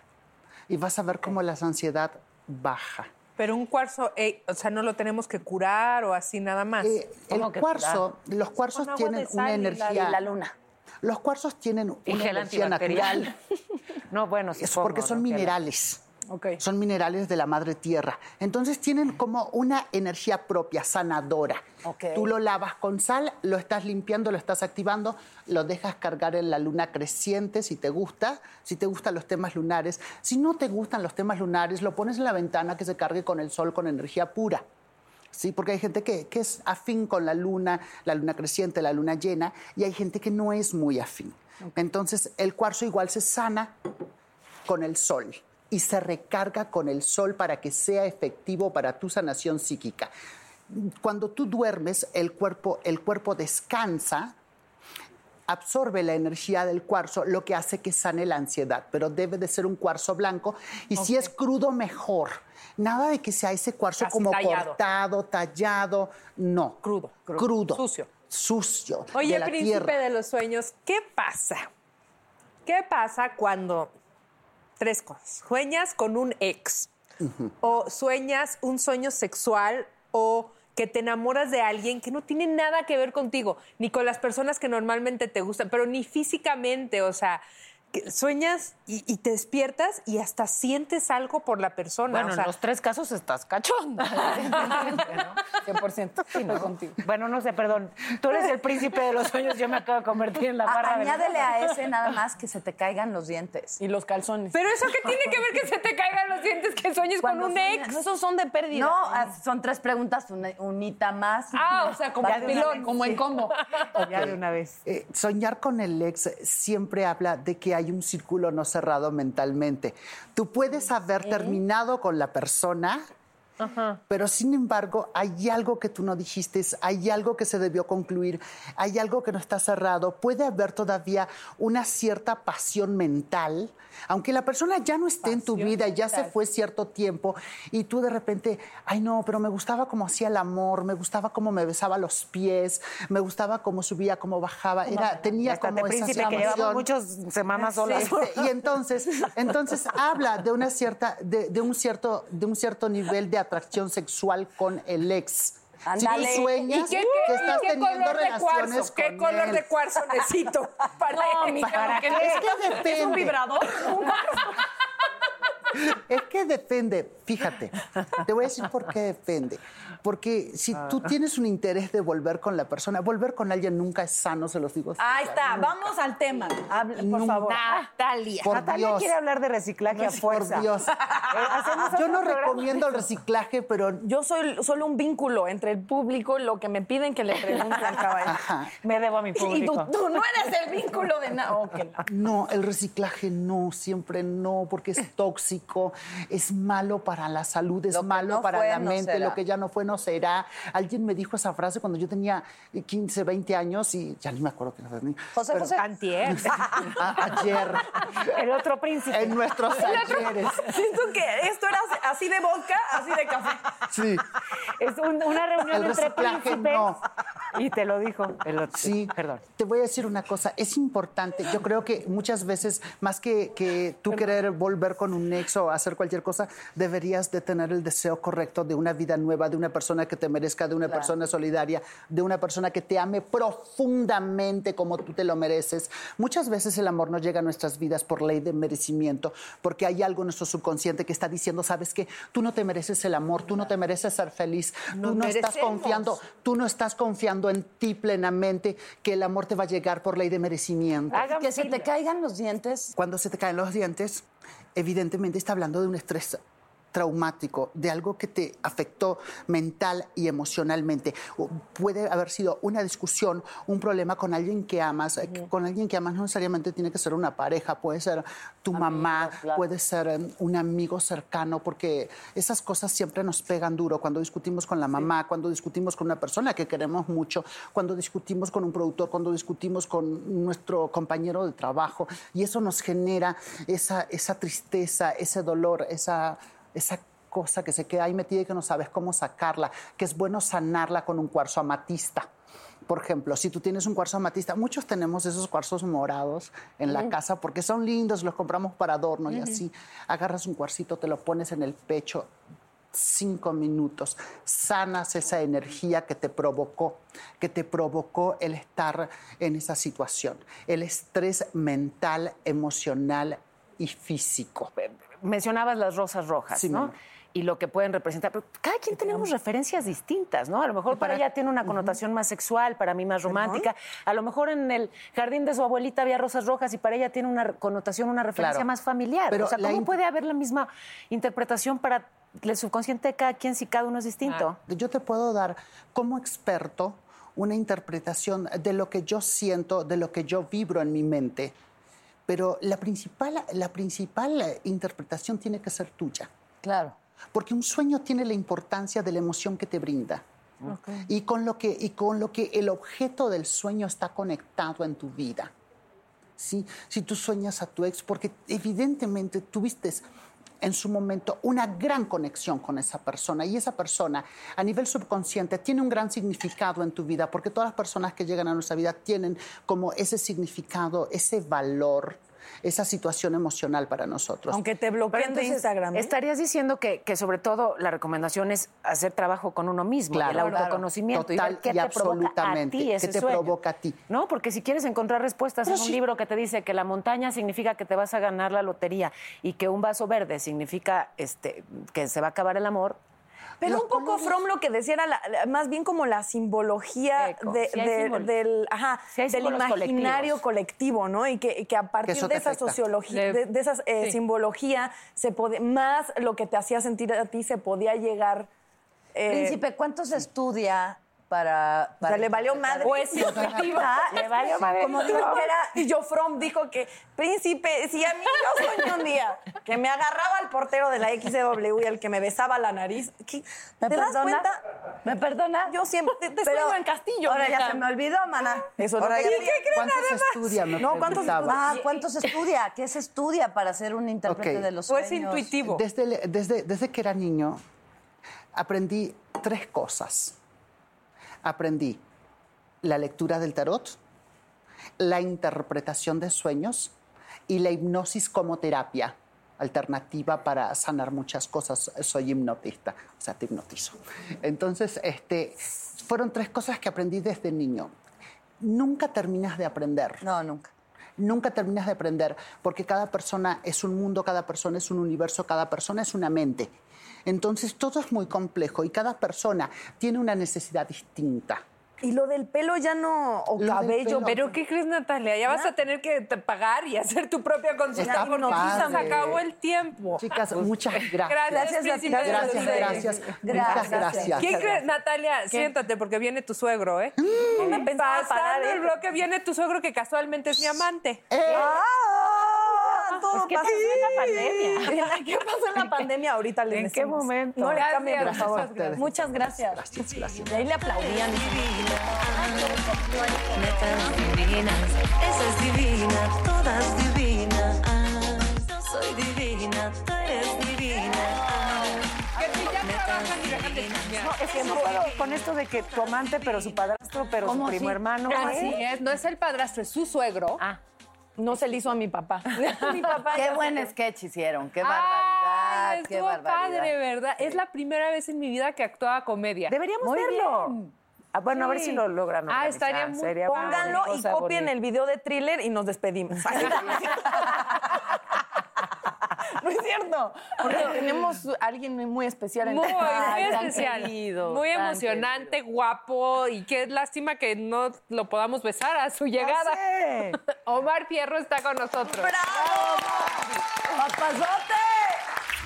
y vas a ver cómo la ansiedad baja. Pero un cuarzo, eh, o sea, no lo tenemos que curar o así nada más. Eh, el cuarzo, los cuarzos Con tienen una y la- energía. Y la luna. Los cuarzos tienen una energía natural. No, bueno, Es supongo, porque son minerales. Son minerales de la madre tierra. Entonces tienen como una energía propia, sanadora. Tú lo lavas con sal, lo estás limpiando, lo estás activando, lo dejas cargar en la luna creciente si te gusta, si te gustan los temas lunares. Si no te gustan los temas lunares, lo pones en la ventana que se cargue con el sol con energía pura. Sí, porque hay gente que, que es afín con la luna, la luna creciente, la luna llena, y hay gente que no es muy afín. Entonces, el cuarzo igual se sana con el sol y se recarga con el sol para que sea efectivo para tu sanación psíquica. Cuando tú duermes, el cuerpo, el cuerpo descansa, absorbe la energía del cuarzo, lo que hace que sane la ansiedad, pero debe de ser un cuarzo blanco y si es crudo, mejor. Nada de que sea ese cuarzo Casi como tallado. cortado, tallado, no. Crudo, crudo. Crudo. Sucio. sucio Oye, de príncipe tierra. de los sueños, ¿qué pasa? ¿Qué pasa cuando tres cosas? Sueñas con un ex o sueñas un sueño sexual o que te enamoras de alguien que no tiene nada que ver contigo, ni con las personas que normalmente te gustan, pero ni físicamente, o sea, que sueñas y, y te despiertas y hasta sientes algo por la persona. Bueno, o sea, en los tres casos estás cachonda. 100%. Estoy contigo. Bueno, no sé, perdón. Tú eres el príncipe de los sueños, yo me acabo de convertir en la A- barra de añádele a ese nada más que se te caigan los dientes. Y los calzones. Pero eso que tiene que ver que se te caigan los dientes, que sueñes con un sueñas- ex. Esos son de pérdida. No, ah, son tres preguntas, una, unita más. Ah, o sea, como una pilón, vez. Como en combo. Ya de una vez. Eh, soñar con el ex siempre habla de que hay un círculo no cerrado mentalmente. Tú puedes haber terminado con la persona, pero sin embargo hay algo que tú no dijiste, hay algo que se debió concluir, hay algo que no está cerrado. Puede haber todavía una cierta pasión mental, aunque la persona ya no esté en tu vida, ya se fue cierto tiempo y tú de repente, ay no, pero me gustaba cómo hacía el amor, me gustaba cómo me besaba los pies, me gustaba cómo subía, cómo bajaba, era tenía Estate, como esa príncipe, que llevamos muchas semanas solas. Este, y entonces, entonces habla de una cierta, de, de un cierto, de un cierto nivel de atracción sexual con el ex. Si tú sueñas ¿Y qué, que estás y qué teniendo color de cuarzo? ¿Qué con color él. de cuarzo necesito? Es que depende. ¿Es un vibrador? Es que depende, fíjate, te voy a decir por qué depende. Porque si tú tienes un interés de volver con la persona, volver con alguien nunca es sano, se los digo. Ahí está, vamos al tema. Por Nunca. favor. Natalia. Por Natalia Dios. quiere hablar de reciclaje a fuerza. Por Dios. Eh, Yo no programa. recomiendo el reciclaje, pero Yo soy solo un vínculo entre el público y lo que me piden que le pregunte al caballero. ajá, Me debo a mi Y tú, público. tú no eres el vínculo de nada. No, el reciclaje no, siempre no, porque es tóxico, es malo para la salud, es malo no para fue, la no mente, será. lo que ya no fue no será. Alguien me dijo esa frase cuando yo tenía 15, 20 años y ya ni me acuerdo que José, pero- José. Antier. a- ayer, El otro príncipe. en nuestros ayeres. Siento que esto era así de vodka, así de café. Sí, Es un- una reunión El entre reciclaje, príncipes. no. Y te lo dijo el otro. Sí, Perdón. te voy a decir una cosa, es importante, yo creo que muchas veces, más que, que tú querer volver con un ex o hacer cualquier cosa, deberías de tener el deseo correcto de una vida nueva, de una persona que te merezca, de una persona solidaria, de una persona que te ame profundamente como tú te lo mereces. Muchas veces el amor no llega a nuestras vidas por ley de merecimiento, porque hay algo en nuestro subconsciente que está diciendo, sabes que tú no te mereces el amor, tú no te mereces ser feliz, tú Nos no estás confiando, tú no estás confiando en ti plenamente que el amor te va a llegar por ley de merecimiento. Hagan Que se te caigan los dientes. Cuando se te caen los dientes, evidentemente está hablando de un estrés traumático, de algo que te afectó mental y emocionalmente. O Puede haber sido una discusión, un problema con alguien que amas. eh, Con alguien que amas no necesariamente tiene que ser una pareja, puede ser tu mamá, puede ser eh, un amigo cercano, porque esas cosas siempre nos pegan duro cuando discutimos con la mamá, cuando discutimos con una persona que queremos mucho, cuando discutimos con un productor, cuando discutimos con nuestro compañero de trabajo. Y eso nos genera esa, esa tristeza, ese dolor, esa, esa cosa que se queda ahí metida y que no sabes cómo sacarla, que es bueno sanarla con un cuarzo amatista. Por ejemplo, si tú tienes un cuarzo amatista, muchos tenemos esos cuarzos morados en la casa porque son lindos, los compramos para adorno y así. Agarras un cuarcito, te lo pones en el pecho, cinco minutos, sanas esa energía que te provocó, que te provocó el estar en esa situación, el estrés mental, emocional y físico. Mencionabas las rosas rojas, Sí, ¿no? mamá. Y lo que pueden representar. Pero cada quien tenemos referencias distintas, ¿no? A lo mejor para, ella tiene una connotación más sexual, para mí más romántica. A lo mejor en el jardín de su abuelita había rosas rojas y para ella tiene una connotación, una referencia Claro. más familiar. Pero o sea, ¿cómo puede haber la misma interpretación para el subconsciente de cada quien si cada uno es distinto? Yo te puedo dar como experto una interpretación de lo que yo siento, de lo que yo vibro en mi mente, pero la principal, la principal eh, interpretación tiene que ser tuya. Claro. Porque un sueño tiene la importancia de la emoción que te brinda. Y, con lo que, y con lo que el objeto del sueño está conectado en tu vida. ¿sí? Si tú sueñas a tu ex, porque evidentemente tuviste en su momento una gran conexión con esa persona. Y esa persona a nivel subconsciente tiene un gran significado en tu vida porque todas las personas que llegan a nuestra vida tienen como ese significado, ese valor, esa situación emocional para nosotros. Aunque te bloqueen de Instagram. ¿eh? Estarías diciendo que, que sobre todo la recomendación es hacer trabajo con uno mismo, Claro, el autoconocimiento y Total ver qué y te provoca a absolutamente, qué ese te sueño. provoca a ti. No, porque si quieres encontrar respuestas Pero en un sí. libro que te dice que la montaña significa que te vas a ganar la lotería y que un vaso verde significa este que se va a acabar el amor. Pero un poco From lo que decía era la- la- más bien como la simbología Eco, de- sí del, ajá, Sí del imaginario colectivos. colectivo, ¿no? Y que, y que a partir de esa afecta. sociología, de, de esa eh, sí. simbología, se podía, más lo que te hacía sentir a ti se podía llegar. eh, Príncipe, ¿cuánto se estudia para, o sea, le valió madre. O es intuitiva. Le valió madre. Como dijo que era, y yo From dijo que, príncipe, si a mí yo soñé un día que me agarraba al portero de la XW y el que me besaba la nariz, ¿qué- ¿Me ¿te das perdona? cuenta? ¿Me perdona? Yo siempre te, te Pero sueño en Castillo. Ahora ya se me olvidó, mana. Eso Ahora no ya- quería. ¿Cuánto se estudia? Me No, ¿cuánto se preguntaba. Ah, ¿cuánto se estudia? ¿Qué se estudia para ser un intérprete de los O sueños? es intuitivo. Desde, desde, desde que era niño, aprendí tres cosas. Aprendí la lectura del tarot, la interpretación de sueños y la hipnosis como terapia alternativa para sanar muchas cosas. Soy hipnotista, o sea, te hipnotizo. Entonces, este, fueron tres cosas que aprendí desde niño. Nunca terminas de aprender. No, nunca. Nunca terminas de aprender porque cada persona es un mundo, cada persona es un universo, cada persona es una mente. Entonces todo es muy complejo y cada persona tiene una necesidad distinta. Y lo del pelo ya no, o Lo cabello. pelo. ¿Pero qué crees, Natalia? Ya vas a tener que te pagar y hacer tu propia consulta porque se acabó el tiempo. Chicas, muchas gracias. Gracias, Gracias. Gracias, Gracias. gracias. Gracias. Muchas gracias. ¿Quién crees, Natalia? Siéntate porque viene tu suegro, ¿eh? No me pensaba Pasando parar, ¿eh? el bloque viene tu suegro que casualmente es mi amante. ¡Ah! Todo Pues, ¿qué pasa. pasó en la pandemia? ¿Qué pasó en la pandemia? Ahorita les ¿En qué momento? No le cambien, por favor. gracias. Muchas gracias. Gracias, gracias. Y ahí le aplaudían. Netas divinas, esa es divina, todas divinas. Yo soy divina, tú eres divina. No, es que no puedo con esto de que tu amante, pero su padrastro, pero su primo hermano. Así ¿eh? es, no es el padrastro, es su suegro. Ah, No se le hizo a mi papá. mi papá. Qué ya buen se- sketch hicieron, qué Ay, barbaridad, qué estuvo barbaridad. padre, ¿verdad? Es la primera vez en mi vida que actuaba comedia. deberíamos Muy verlo. bien. Ah, bueno, a ver si lo logran. Ah, estaría muy- Sería Pónganlo y copien bonita. el video de thriller y nos despedimos. no es cierto. Porque tenemos a alguien muy especial en Muy, muy especial. querido, muy emocionante, guapo y qué lástima que no lo podamos besar a su llegada. Omar Fierro está con nosotros. ¡Bravo! ¡Papazote!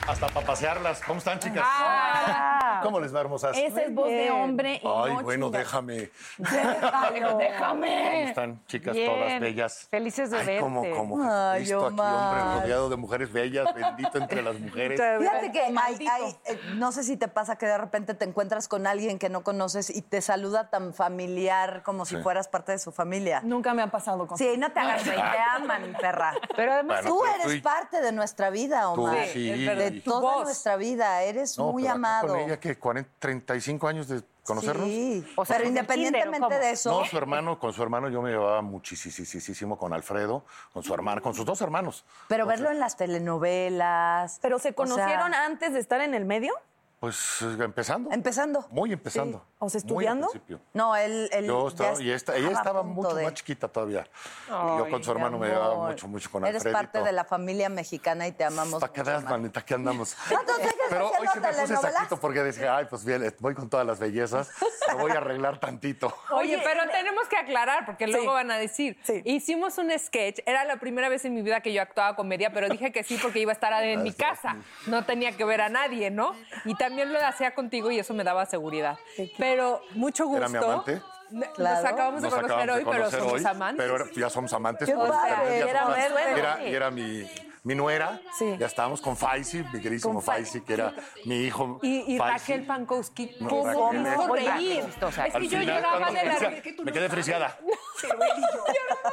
Hasta para pasearlas. ¿Cómo están, chicas? Ah. ¿Cómo les va, hermosas? Esa es voz de hombre y Ay, no bueno, déjame. Déjalo. ¿Cómo Déjame. están, chicas Bien. todas bellas? Felices de Ay, cómo, verte. cómo. Ay, Listo aquí, hombre, rodeado de mujeres bellas, bendito entre las mujeres. Fíjate que hay, hay, eh, no sé si te pasa que de repente te encuentras con alguien que no conoces y te saluda tan familiar como si Sí. fueras parte de su familia. Nunca me ha pasado con Sí, no te hagas, te aman, perra. Pero además, Bueno, Tú pero eres tú y- parte de nuestra vida, Tú, Omar. sí. es verdad. De y- Tu toda voz. nuestra vida, eres No, muy pero acá amado. Con ella, que 40, 35 años de conocernos. Sí, O sea, pero ¿con el independientemente cómo? de eso, No, su hermano, con su hermano yo me llevaba muchísimo con Alfredo, con su hermano, con sus dos hermanos. pero verlo en las telenovelas. ¿Pero se o sea, conocieron antes de estar en el medio? Pues eh, empezando. Empezando. Muy empezando. O sea, Muy al estudiando. principio. No, él, él Yo ya estaba, y esta- ella estaba mucho de- más chiquita todavía. Yo con su hermano me llevaba mucho, mucho con Eres Alfredito. parte de la familia mexicana y te amamos. ¿Para qué das, manita? ¿Qué andamos? ¿Cuántos sigues Pero hoy sí me puse saquito porque decía, ay, pues bien, voy con todas las bellezas, me voy a arreglar tantito. Oye, pero tenemos que aclarar, porque luego Sí. van a decir. Sí. Hicimos un sketch, era la primera vez en mi vida que yo actuaba comedia, pero dije que sí porque iba a estar en mi casa. No tenía que ver a nadie, ¿no? Y también lo hacía contigo y eso me daba seguridad. Pero mucho gusto. ¿Era mi amante? Nos Claro. acabamos de Nos conocer acabamos de hoy, pero conocer somos hoy, amantes. pero ya somos amantes. Qué pues, padre, ya somos era era, y era mi, mi nuera. Sí. Ya estábamos con Faisy, mi queridísimo Faisy, que era mi hijo. Y. Raquel Pankowski, No, ¿cómo me reír? Es que yo lloraba de la decía, Me quedé friseada.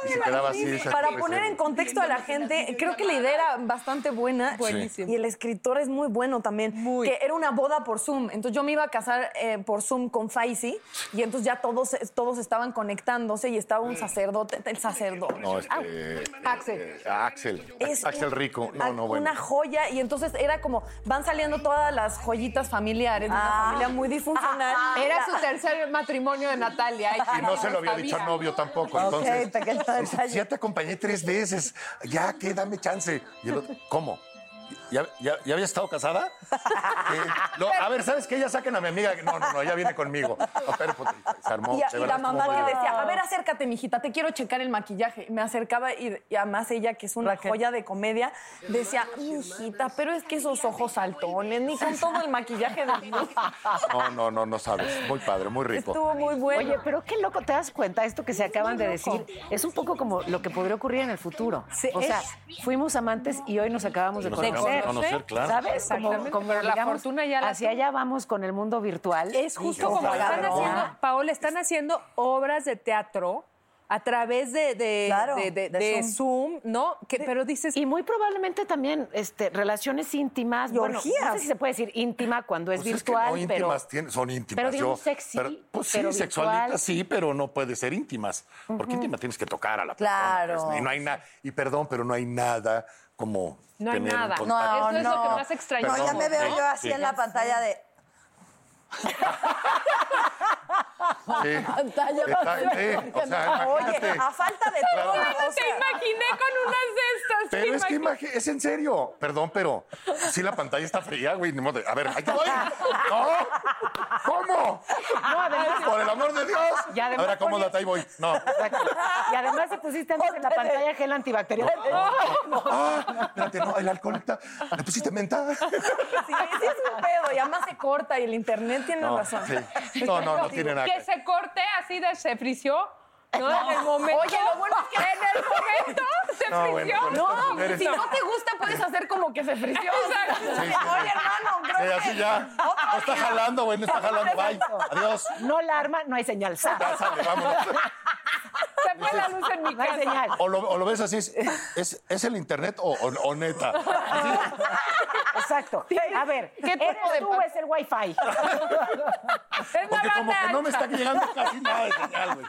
Y se quedaba así. Para poner en contexto a la gente, creo que la idea era bastante buena. Buenísimo. Y el escritor es muy bueno también. Muy. Que era una boda por Zoom. Entonces yo me iba a casar eh, por Zoom con Faisy. Y entonces ya todos, todos estaban conectándose y estaba un sacerdote. El sacerdote. No, este. Axel. eh, Axel. Es Axel un- Rico. No, no, bueno. Una joya. Y entonces era como, van saliendo todas las joyitas familiares. de Una Ah. familia muy disfuncional. Era su tercer matrimonio de Natalia. Y no se lo había sabía. dicho al novio tampoco. Entonces, pequeño dice, detalle. ya te acompañé tres veces. Ya, ¿qué? Dame chance. Y el otro, ¿cómo? ¿Ya, ya, ya había estado casada? Eh, no, a ver, ¿sabes qué? Ya saquen a mi amiga. No, no, no, ella viene conmigo. No, pero, pues, se armó. Y, a- de y verdad, la mamá le decía, a ver, acércate, mijita, te quiero checar el maquillaje. Me acercaba y, y además ella, que es una Raquel. joya de comedia, decía, mijita, pero es que esos ojos saltones, ni con todo el maquillaje de No, no, no, no sabes. Muy padre, muy rico. Estuvo muy bueno. Oye, pero qué loco, ¿te das cuenta? Esto que se acaban de decir es un poco como lo que podría ocurrir en el futuro. Sí, o sea, es- fuimos amantes y hoy nos acabamos de de conocer. conocer, claro. ¿Sabes? Como, la digamos, fortuna ya la Hacia allá vamos con el mundo virtual. Es justo como están haciendo, Paola, están haciendo obras de teatro a través de, de, Claro, de- de- de de Zoom. Zoom. ¿no? Que, pero dices, Y muy probablemente también este, relaciones íntimas. Y bueno, no sé si se puede decir íntima cuando es Pues es que virtual, no pero. íntimas, tienen- son íntimas. pero digamos sexy, pero- pues sí, pero sexualitas sí, pero no puede ser íntimas. Porque íntima tienes que tocar a la Claro. persona. pues, y no hay nada. Y perdón, pero no hay nada como No hay tener un nada. contacto. No, Eso es no. lo que más extrañamos. No, ya me veo Sí, yo así sí. en la pantalla de. Sí. Pantalla Exacto, sí. O sea, Oye, a falta de todo. Claro. o te sea, imaginé con unas de estas. te Pero es que imaginé. imagi- es en serio. Perdón, pero sí la pantalla está fría, güey. ni modo de- A ver, ahí te voy. No. ¿Cómo? No, además- Por el amor de Dios. Y además a ver, acomódate, ahí voy. No. Exacto. Y además si pusiste antes en la pantalla gel antibacterial. Ah, espérate, no, el alcohol está. ¿Le pusiste menta? sí, sí es un pedo. Y además se corta y el internet tiene No, razón. sí. no, no, no tiene nada Que que se corte así de se frició. ¿No? En el momento. Oye, lo bueno es que- En el momento se No, bueno, frició. estas mujeres- Si no te gusta, puedes hacer como que se frició. Exacto. Sí, sí, Oye, hermano, creo Sí, así que- ya. No está jalando, güey, no está jalando. Bye. Adiós. No la arma, no hay señal. Sale. Ya sale, vámonos. Se fue la luz en mi casa. señal. O lo, o lo ves así, ¿es, es, es el internet o, o- o neta? Así. Exacto. A ver, ¿qué tipo de tú es el wifi? Es Porque como que no me está llegando casi nada de señal, güey.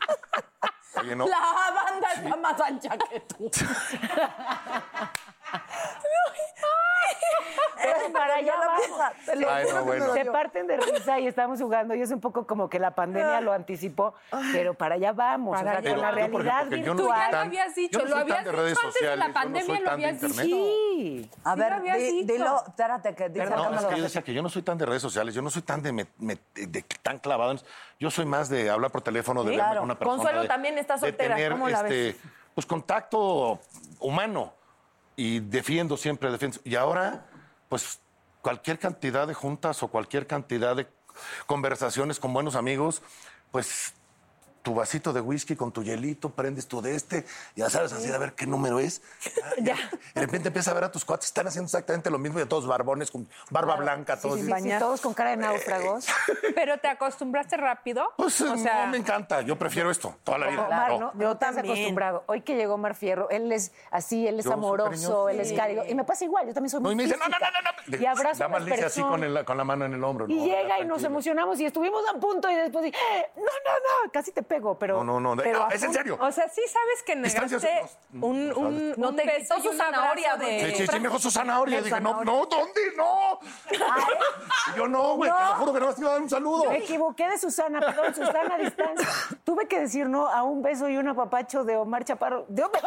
Oye, no. La banda está más ancha que tú. Pero para allá vamos. Ay, no, bueno. Se parten de risa y estamos jugando y es un poco como que la pandemia lo anticipó, pero para allá vamos, Para o sea, allá con la realidad ejemplo, no Tú ya virtual. lo habías dicho, no lo habías dicho antes de la no pandemia, lo habías dicho. Sí. A Sí lo ver, habías di- dicho. dilo, espérate, que dice No, es que yo de- decía que yo no soy tan de redes sociales, yo no soy tan de, me- me- de tan clavado. en- Yo soy más de hablar por teléfono, de Sí, verme claro. con una persona. Consuelo de- también está de soltera, tener, ¿cómo la ves? este, Pues contacto humano y defiendo siempre, defiendo. Y ahora, pues cualquier cantidad de juntas o cualquier cantidad de conversaciones con buenos amigos, pues tu vasito de whisky con tu hielito, prendes tu de este, ya sabes así de ver qué número es. Ya, De repente empiezas a ver a tus cuates, están haciendo exactamente lo mismo y a todos barbones con barba blanca, todos. Sí, sí, todos con cara de náufragos. Pero te acostumbraste rápido. Pues o sea, no me encanta, yo prefiero esto toda la vida. Omar, No. ¿no? Yo estás también. acostumbrado. Hoy que llegó Omar Fierro, él es así, él es Yo amoroso, él es cálido. Y me pasa igual, yo también soy No, muy y me dice, no, no, no, no, no. Y abrazo Nada más le así con, personas. el- con la mano en el hombro. Y no, llega ya, y nos emocionamos y estuvimos a punto y después dije, no, no, no, casi te pego, pero... No, no, no, pero ah, es en serio. o sea, sí sabes que negaste un, un. No un te beso su zanahoria de- Sí, sí, sí, me su zanahoria. Dije, no, no, ¿dónde? No. Yo no, güey, te lo juro que no te iba a dar un saludo. Me equivoqué de Susana, perdón, Susana a distancia. Tuve que decir no a un beso y un apapacho de Omar Chaparro. De Omar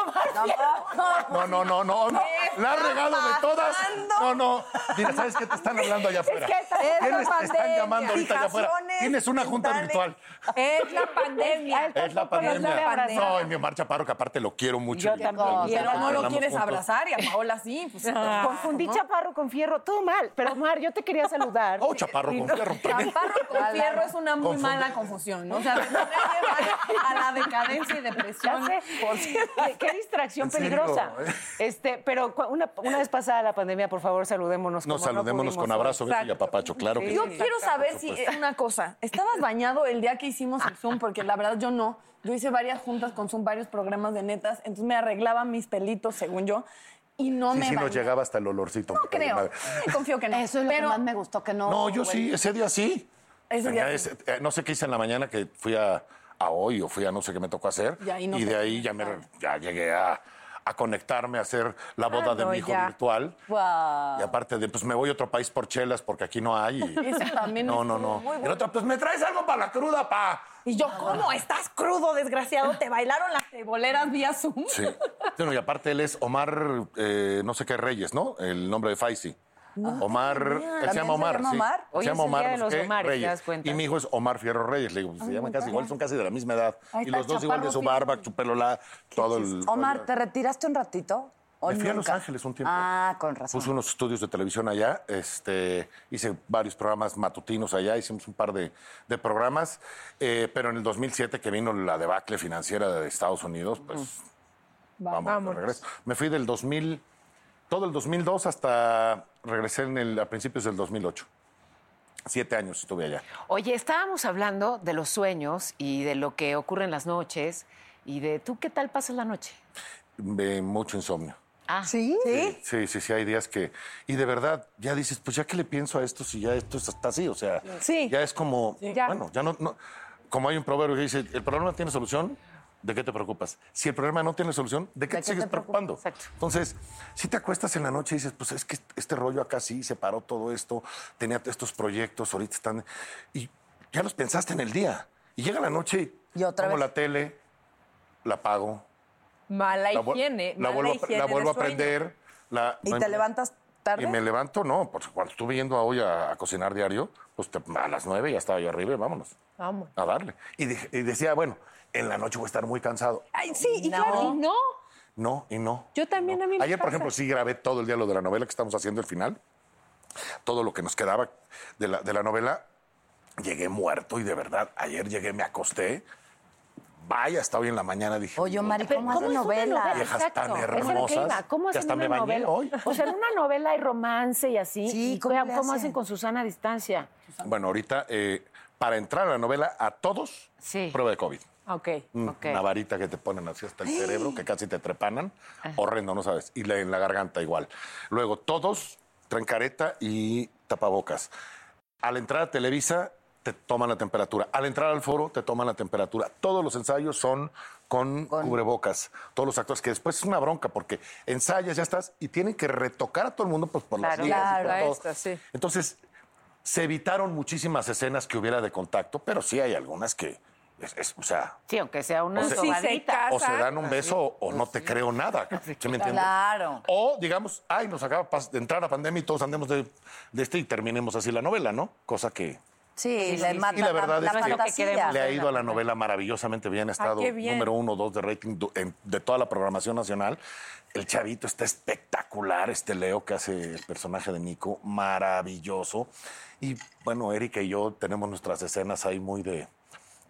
No, no, no, no, no. La has regado de todas. No, no. Mira, ¿sabes qué te están hablando allá afuera? que ¿Quiénes esta te están llamando ahorita allá afuera? Tienes una junta virtual. Es la pandemia. Es la pandemia. No, en mi Omar Chaparro, que aparte lo quiero mucho. Yo también. Y pero no lo quieres juntos. abrazar y a Paola sí. Pues, Confundí chaparro con fierro, todo mal. Pero Omar, yo te quería saludar. Oh, Chaparro con fierro. Chaparro con fierro es una muy mala confusión, ¿no? O sea, a llevar a la decadencia y depresión. Qué- distracción peligrosa. Este, pero una, una vez pasada la pandemia, por favor, saludémonos. No saludémonos con abrazo, beso y apapacho, claro que Yo sí. quiero saber si una cosa. ¿Estabas bañado el día que hicimos el Zoom? Porque la verdad yo no. Yo hice varias juntas con Zoom, varios programas de netas, entonces me arreglaba mis pelitos, según yo, y no Sí, me sí nos bañé. llegaba hasta el olorcito. No creo. Confío que no. Eso es lo Pero que más me gustó, que no. No, yo güey. sí, ese día sí. Ese día Tenía sí. ese- eh, no sé qué hice en la mañana que fui a, a hoy o fui a no sé qué me tocó hacer. Y ahí no y de ahí ya, me, ya llegué a, a conectarme, a hacer la boda de mi hijo ya. virtual. Y aparte de, pues me voy a otro país por chelas porque aquí no hay. y- Eso también no, no, no. muy Y bueno. la otra, pues me traes algo para la cruda, pa. Y yo, ¿cómo? ¿Estás crudo, desgraciado? ¿Te bailaron las teboleras vía Zoom? Sí. Bueno, y aparte él es Omar, eh, no sé qué Reyes, ¿no? El nombre de Faisy. Omar, él se ¿También llama se Omar. llama sí. Omar? Hoy se llama Omar, de los Omares, ¿te Reyes. das cuenta? Y mi hijo es Omar Fierro Reyes. Le digo, se llaman casi igual, son casi de la misma edad. Y los dos igual de su barba, su pelo, la, todo el. Omar, ¿te retiraste un ratito? ¿O Me fui a Los? Ángeles un tiempo. Ah, con razón. Puse unos estudios de televisión allá, este, hice varios programas matutinos allá, hicimos un par de, de programas, eh, pero en el 2007 que vino la debacle financiera de Estados Unidos, pues vamos, de Vámonos. regreso. Me fui del 2000, todo el 2002 hasta regresé en el, a principios del 2008. Siete años estuve allá. Oye, estábamos hablando de los sueños y de lo que ocurre en las noches y de tú qué tal pasas la noche. Mucho insomnio. Ah, ¿Sí? Sí, sí, sí, hay días que... Y de verdad, ya dices, pues ya que le pienso a esto si ya esto está así, o sea, Sí. ya es como, bueno, ya no, no- Como hay un proverbio que dice, el problema tiene solución, ¿de qué te preocupas? Si el problema no tiene solución, ¿de qué ¿De te qué sigues te preocupando? Exacto. Entonces, si te acuestas en la noche y dices, pues es que este rollo acá sí, se paró todo esto, tenía estos proyectos, ahorita están... Y ya los pensaste en el día. Y llega la noche Y otra pongo vez. la tele, la apago, Mala la, higiene. la mala vuelvo, higiene la vuelvo a prender. La, ¿Y no te hay- levantas tarde? Y me levanto, no, pues cuando estuve yendo a hoy a, a cocinar diario, pues a las nueve ya estaba yo arriba y vámonos Vamos. a darle. Y decía, bueno, en la noche voy a estar muy cansado. Ay, sí, y No. claro, y no. No, y no. Yo también no. a mí me Ayer, por ejemplo, sí grabé todo el día lo de la novela que estamos haciendo el final. Todo lo que nos quedaba de la, de la novela. Llegué muerto y de verdad, ayer llegué, me acosté. Vaya, hasta hoy en la mañana dije. Oye, Omar, ¿y Pero, cómo hace es una novela? Viejas Exacto, tan que hermosas iba. ¿Cómo hacen hasta una me bañé novela? hoy. O sea, en una novela hay romance y así. Sí, y ¿cómo ¿cómo hacen con Susana a distancia? Bueno, ahorita, eh, para entrar a la novela, a todos, Sí. prueba de COVID. Ok. Mm, Ok. Una varita que te ponen así hasta el cerebro, que casi te trepanan. Horrendo, ¿no sabes? Y la- en la garganta igual. Luego, todos traen careta y tapabocas. Al entrar a Televisa, te toman la temperatura. Al entrar al foro, te toman la temperatura. Todos los ensayos son con, cubrebocas. Todos los actores, que después es una bronca, porque ensayas, ya estás, y tienen que retocar a todo el mundo pues, por las Claro. ligas y Claro. por La todo. esta, sí. Entonces, se evitaron muchísimas escenas que hubiera de contacto, pero sí hay algunas que, es- es- o sea, Sí, aunque sea una O se o se dan un beso o no te creo nada. ¿Sí me entiendes? Claro. O digamos, ay, nos acaba de entrar la pandemia y todos andemos de, de este y terminemos así la novela, ¿no? Cosa que Sí, le mata y la verdad la, es que fantasía. le ha ido a la novela maravillosamente bien. Ha estado qué bien. número uno, dos de rating de toda la programación nacional. El chavito está espectacular, este Leo que hace el personaje de Nico, maravilloso. Y bueno, Erika y yo tenemos nuestras escenas ahí muy de,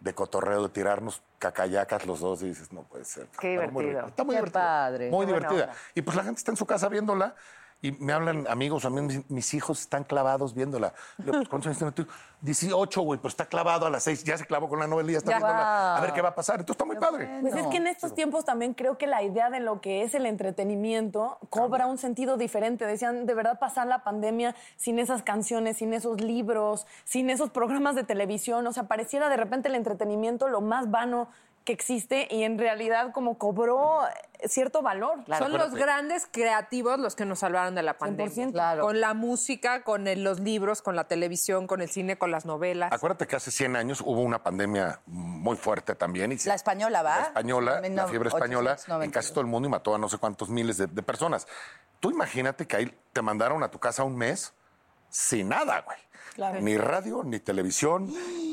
de cotorreo, de tirarnos cacayacas los dos y dices, no puede ser. Qué muy- divertido. Está muy Qué divertida. padre. Muy Qué divertida. Y pues la gente está en su casa viéndola y me hablan amigos, a mí mis, mis hijos están clavados viéndola. Pues, ¿Cuántos años tiene tu hijo? 18, güey, pues está clavado a las 6, ya se clavó con la novela y ya está Ya. viéndola. A ver qué va a pasar. Entonces está muy padre. Pues es que en estos tiempos también creo que la idea de lo que es el entretenimiento cobra un sentido diferente. Decían, de verdad, pasar la pandemia sin esas canciones, sin esos libros, sin esos programas de televisión. O sea, pareciera de repente el entretenimiento lo más vano que existe y en realidad como cobró cierto valor. Son los grandes creativos los que nos salvaron de la pandemia. 100%. Claro. Con la música, con el- los libros, con la televisión, con el cine, con las novelas. Acuérdate que hace 100 años hubo una pandemia muy fuerte también. Y se- La española, ¿va? La española, la fiebre española, en 1892. casi todo el mundo y mató a no sé cuántos miles de, de personas. Tú imagínate que ahí te mandaron a tu casa un mes sin nada, güey. Ni radio, ni televisión,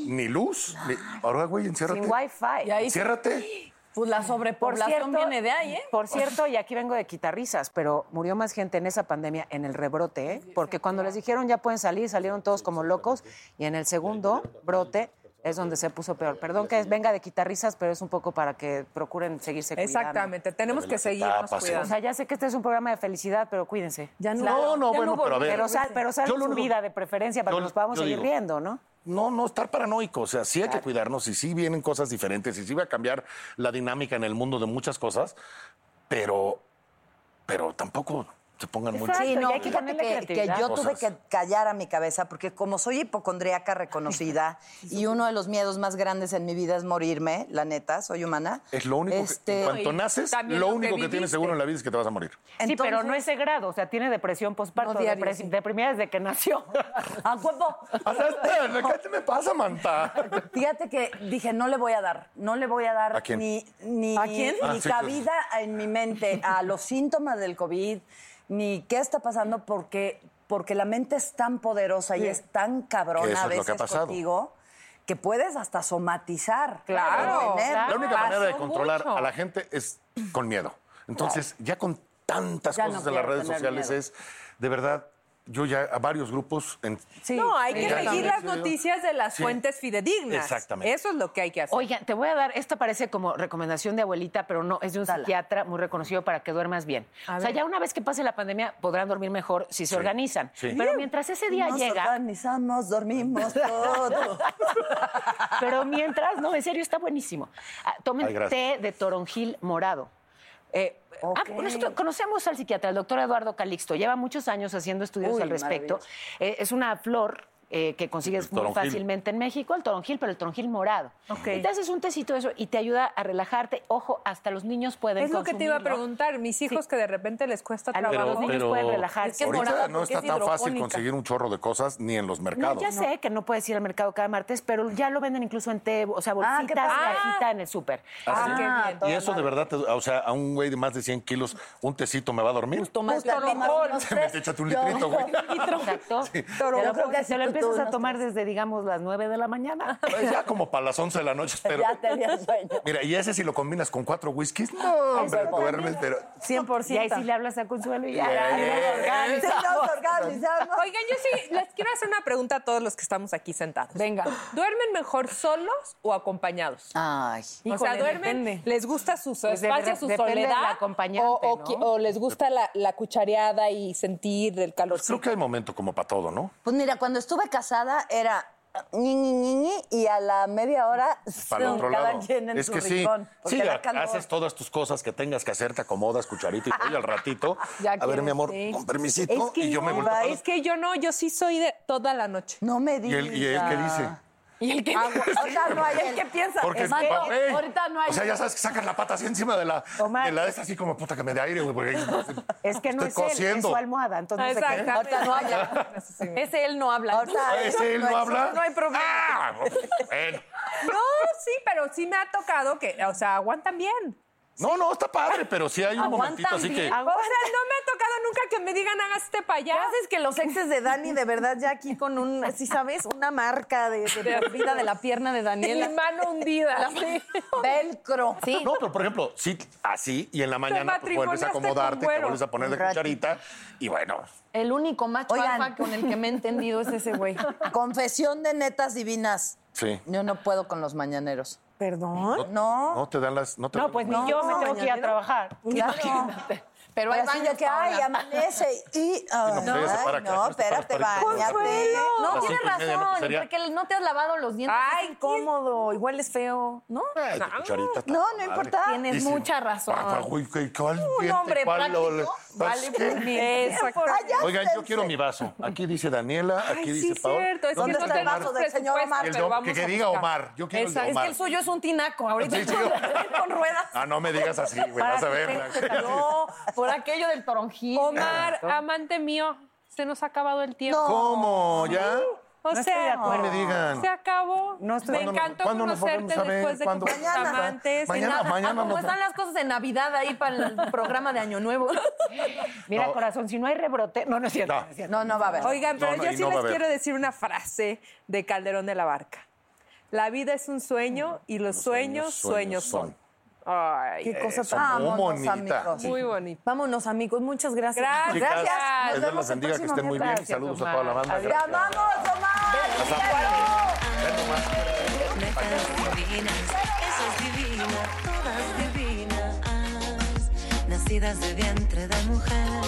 ni luz. ni- Ahora, güey, enciérrate. Sin wifi. Y ahí Enciérrate. Pues la Por sobrepoblación cierto, viene de ahí, ¿eh? Por cierto, y aquí vengo de quitarrisas, pero murió más gente en esa pandemia, en el rebrote, ¿eh? porque cuando les dijeron ya pueden salir, salieron todos como locos, y en el segundo brote es donde se puso peor. Perdón que venga de quitarrisas, pero es un poco para que procuren seguirse cuidando. Exactamente, tenemos que seguirnos O cuidando. sea, ya sé que este es un programa de felicidad, pero cuídense. Ya no, No, no, ya bueno, pero a ver. Pero sal, pero sal su vida de preferencia para yo- que nos podamos seguir digo- riendo, ¿no? No, no estar paranoico. O sea, sí hay que cuidarnos y sí vienen cosas diferentes y sí va a cambiar la dinámica en el mundo de muchas cosas, pero, pero tampoco se pongan muy... Sí, no, hay que que, que yo tuve que callar a mi cabeza porque como soy hipocondríaca reconocida y uno de los miedos más grandes en mi vida es morirme, la neta, soy humana. Es lo único que, Este, en cuanto naces, también lo lo que único que tienes seguro en la vida es que te vas a morir. sí, pero no ese grado, o sea, tiene depresión postparto, No diario, sí. deprimida desde que nació. ¿A huevo? ¿Qué te me pasa, Manta? Fíjate que dije, no le voy a dar, no le voy a dar ¿A quién? ni, ni, ¿A quién? ni Ah, sí, cabida en mi mente a los síntomas del COVID, ni qué está pasando, porque, porque la mente es tan poderosa y es tan cabrona a es lo que veces contigo que puedes hasta somatizar. Claro, La única manera de controlar mucho. a la gente es con miedo. Entonces, ya con tantas Ya no cosas en las redes sociales miedo. es, de verdad, yo ya a varios grupos... En, Sí. No, hay que también, las noticias de las Sí. fuentes fidedignas. Exactamente. Eso es lo que hay que hacer. Oigan, te voy a dar, esta parece como recomendación de abuelita, pero no, es de un psiquiatra muy reconocido para que duermas bien. o sea, ya una vez que pase la pandemia podrán dormir mejor si se organizan. sí. Pero mientras ese día Nos llega, organizamos, dormimos todo. pero mientras, no, en serio, está buenísimo. Ah, tomen Ay, té de toronjil morado. Eh, ah, nosotros conocemos al psiquiatra, el doctor Eduardo Calixto, lleva muchos años haciendo estudios Uy, al respecto. Eh, es una flor eh, que consigues muy fácilmente en México, el toronjil, pero el toronjil morado. Ok. Y te haces un tecito de eso y te ayuda a relajarte. Ojo, hasta los niños pueden es lo que te iba a preguntar. Mis hijos que de repente les cuesta A los- trabajo. los niños pueden relajarse. Es que ahorita no está es tan fácil conseguir un chorro de cosas ni en los No, mercados. ya sé que no puedes ir al mercado cada martes, pero ya lo venden incluso en té, o sea, Ah, ¿qué bolsitas, padre. cajita en el súper. ¿Ah, bien. Y eso de verdad, te- o sea, a un güey de más de 100 kilos, un tecito me va a dormir. Tomas Te metes, échate un litrito, güey. Exacto. Yo Pero creo que empiezas a tomar desde, digamos, las 9 de la mañana. Pues ya como para las 11 de la noche, pero... Ya tenía sueño. Mira, y ese si lo combinas con cuatro whiskies, no, hombre, duermes, pero... 100%. Y ahí sí le hablas a Consuelo y ya. Yeah. ya, organizamos. Oigan, yo sí les quiero hacer una pregunta a todos los que estamos aquí sentados. Venga. ¿Duermen mejor solos o acompañados? Ay. o sea, Híjole, duermen, depende. les gusta su Pues espacio, su soledad, acompañante, o, o ¿no? o les gusta la, la cuchareada y sentir el calor. Creo que hay momento como para todo, ¿no? Pues mira, cuando estuve casada era ñi, ñi, ñi, ñi, y a la media hora Para el otro cada lado. quien en Es su que sí, rincón, porque sí, da calor. haces todas tus cosas que tengas que hacer, te acomodas, cucharita y todo, y al ratito, Ya a ver, quieres, mi amor, sí. con permisito, Es que y yo me no, vuelvo a Es que yo no, yo sí soy de toda la noche. No me ¿Y digas. él, ¿Y él qué dice? ¿Y el que Ahorita no hay el que piensa. Porque Es ahorita no hay. O sea, ya sabes que sacas la pata así encima de la, Omar. de la de esta, así como puta que me dé aire, güey, porque Es que no es él, es su almohada. Entonces, no. Exactamente. Ahorita no habla. Ese él no habla. Ahorita ¿Ese él no habla? no hay problema. Ah, bueno. No, sí, pero sí me ha tocado que, o sea, aguantan bien. No, no, está padre, pero sí hay un Aguantan momentito así que... bien. O sea, no me ha tocado nunca que me digan hagas este. ¿Qué haces que los exes de Dani, de verdad, ya aquí con un, si sabes, una marca de, de por vida de la pierna de Mi Daniela? mano hundida. Velcro. Sí. No, pero por ejemplo, sí, así, y en la mañana pues, vuelves a acomodarte, te vuelves a poner de Un ratito. cucharita, y bueno, El único macho Oigan. alfa con el que me he entendido es ese güey. Confesión de netas divinas. sí. Yo no puedo con los mañaneros. ¿Perdón? No. No te dan las... No, te No, pues ni yo me tengo que ir a trabajar. Claro. Pero hay Pero así baños de que, ay, amanece y... ay, no, para acá, no, no espérate, bañate. No, tienes media, ¿no? razón. Porque no te has lavado los dientes. Ay, incómodo. Igual es feo, ¿no? Ay, No, no padre. importa. Tienes mucha razón. "Papá, güey, ¿qué- ¿cuál Un diente, hombre práctico vale ¿Qué? por mí. Exacto. Ay, ya Oigan, yo quiero mi vaso. Aquí dice Daniela, aquí Ay, dice sí, Paola. cierto. Es que ¿Dónde no está el vaso del señor Omar? El que, que diga. Omar. Yo quiero el de Es Omar. que el suyo es un tinaco. Ahorita Sí, sí. con ruedas. Ah, no me digas así, güey. Vas a ver. No, por aquello del toronjil. Omar, amante mío, se nos ha acabado el tiempo. ¿Cómo? ¿Ya? O No estoy de sea, acuerdo. No me digan. se acabó. No estoy- Me ¿Cuándo nos- encantó cuándo nos conocerte volvemos a ver? después de ¿Cuándo? que Mañana. amantes. Mañana, Ah, mañana ¿Cómo nos- están las cosas en Navidad ahí para el programa de Año Nuevo? Mira, No. corazón, si no hay rebrote. No, no es cierto. No. no es cierto. No, no va a haber. Oigan, pero No, no, yo sí les quiero decir una frase de Calderón de la Barca. La vida es un sueño y los, sueños, sueños, son. Ay, Qué cosa tan... muy Vámonos, bonita. amigos. muy bonito. Vámonos, amigos. Muchas gracias. Gracias. Chicas, Gracias. Nos Dios las bendiga, que estén muy bien. Gracias, Saludos a toda la banda. ¡Te Gracias. amamos, Omar! Netas divinas, eso es divina, todas divinas, nacidas de vientre de mujer.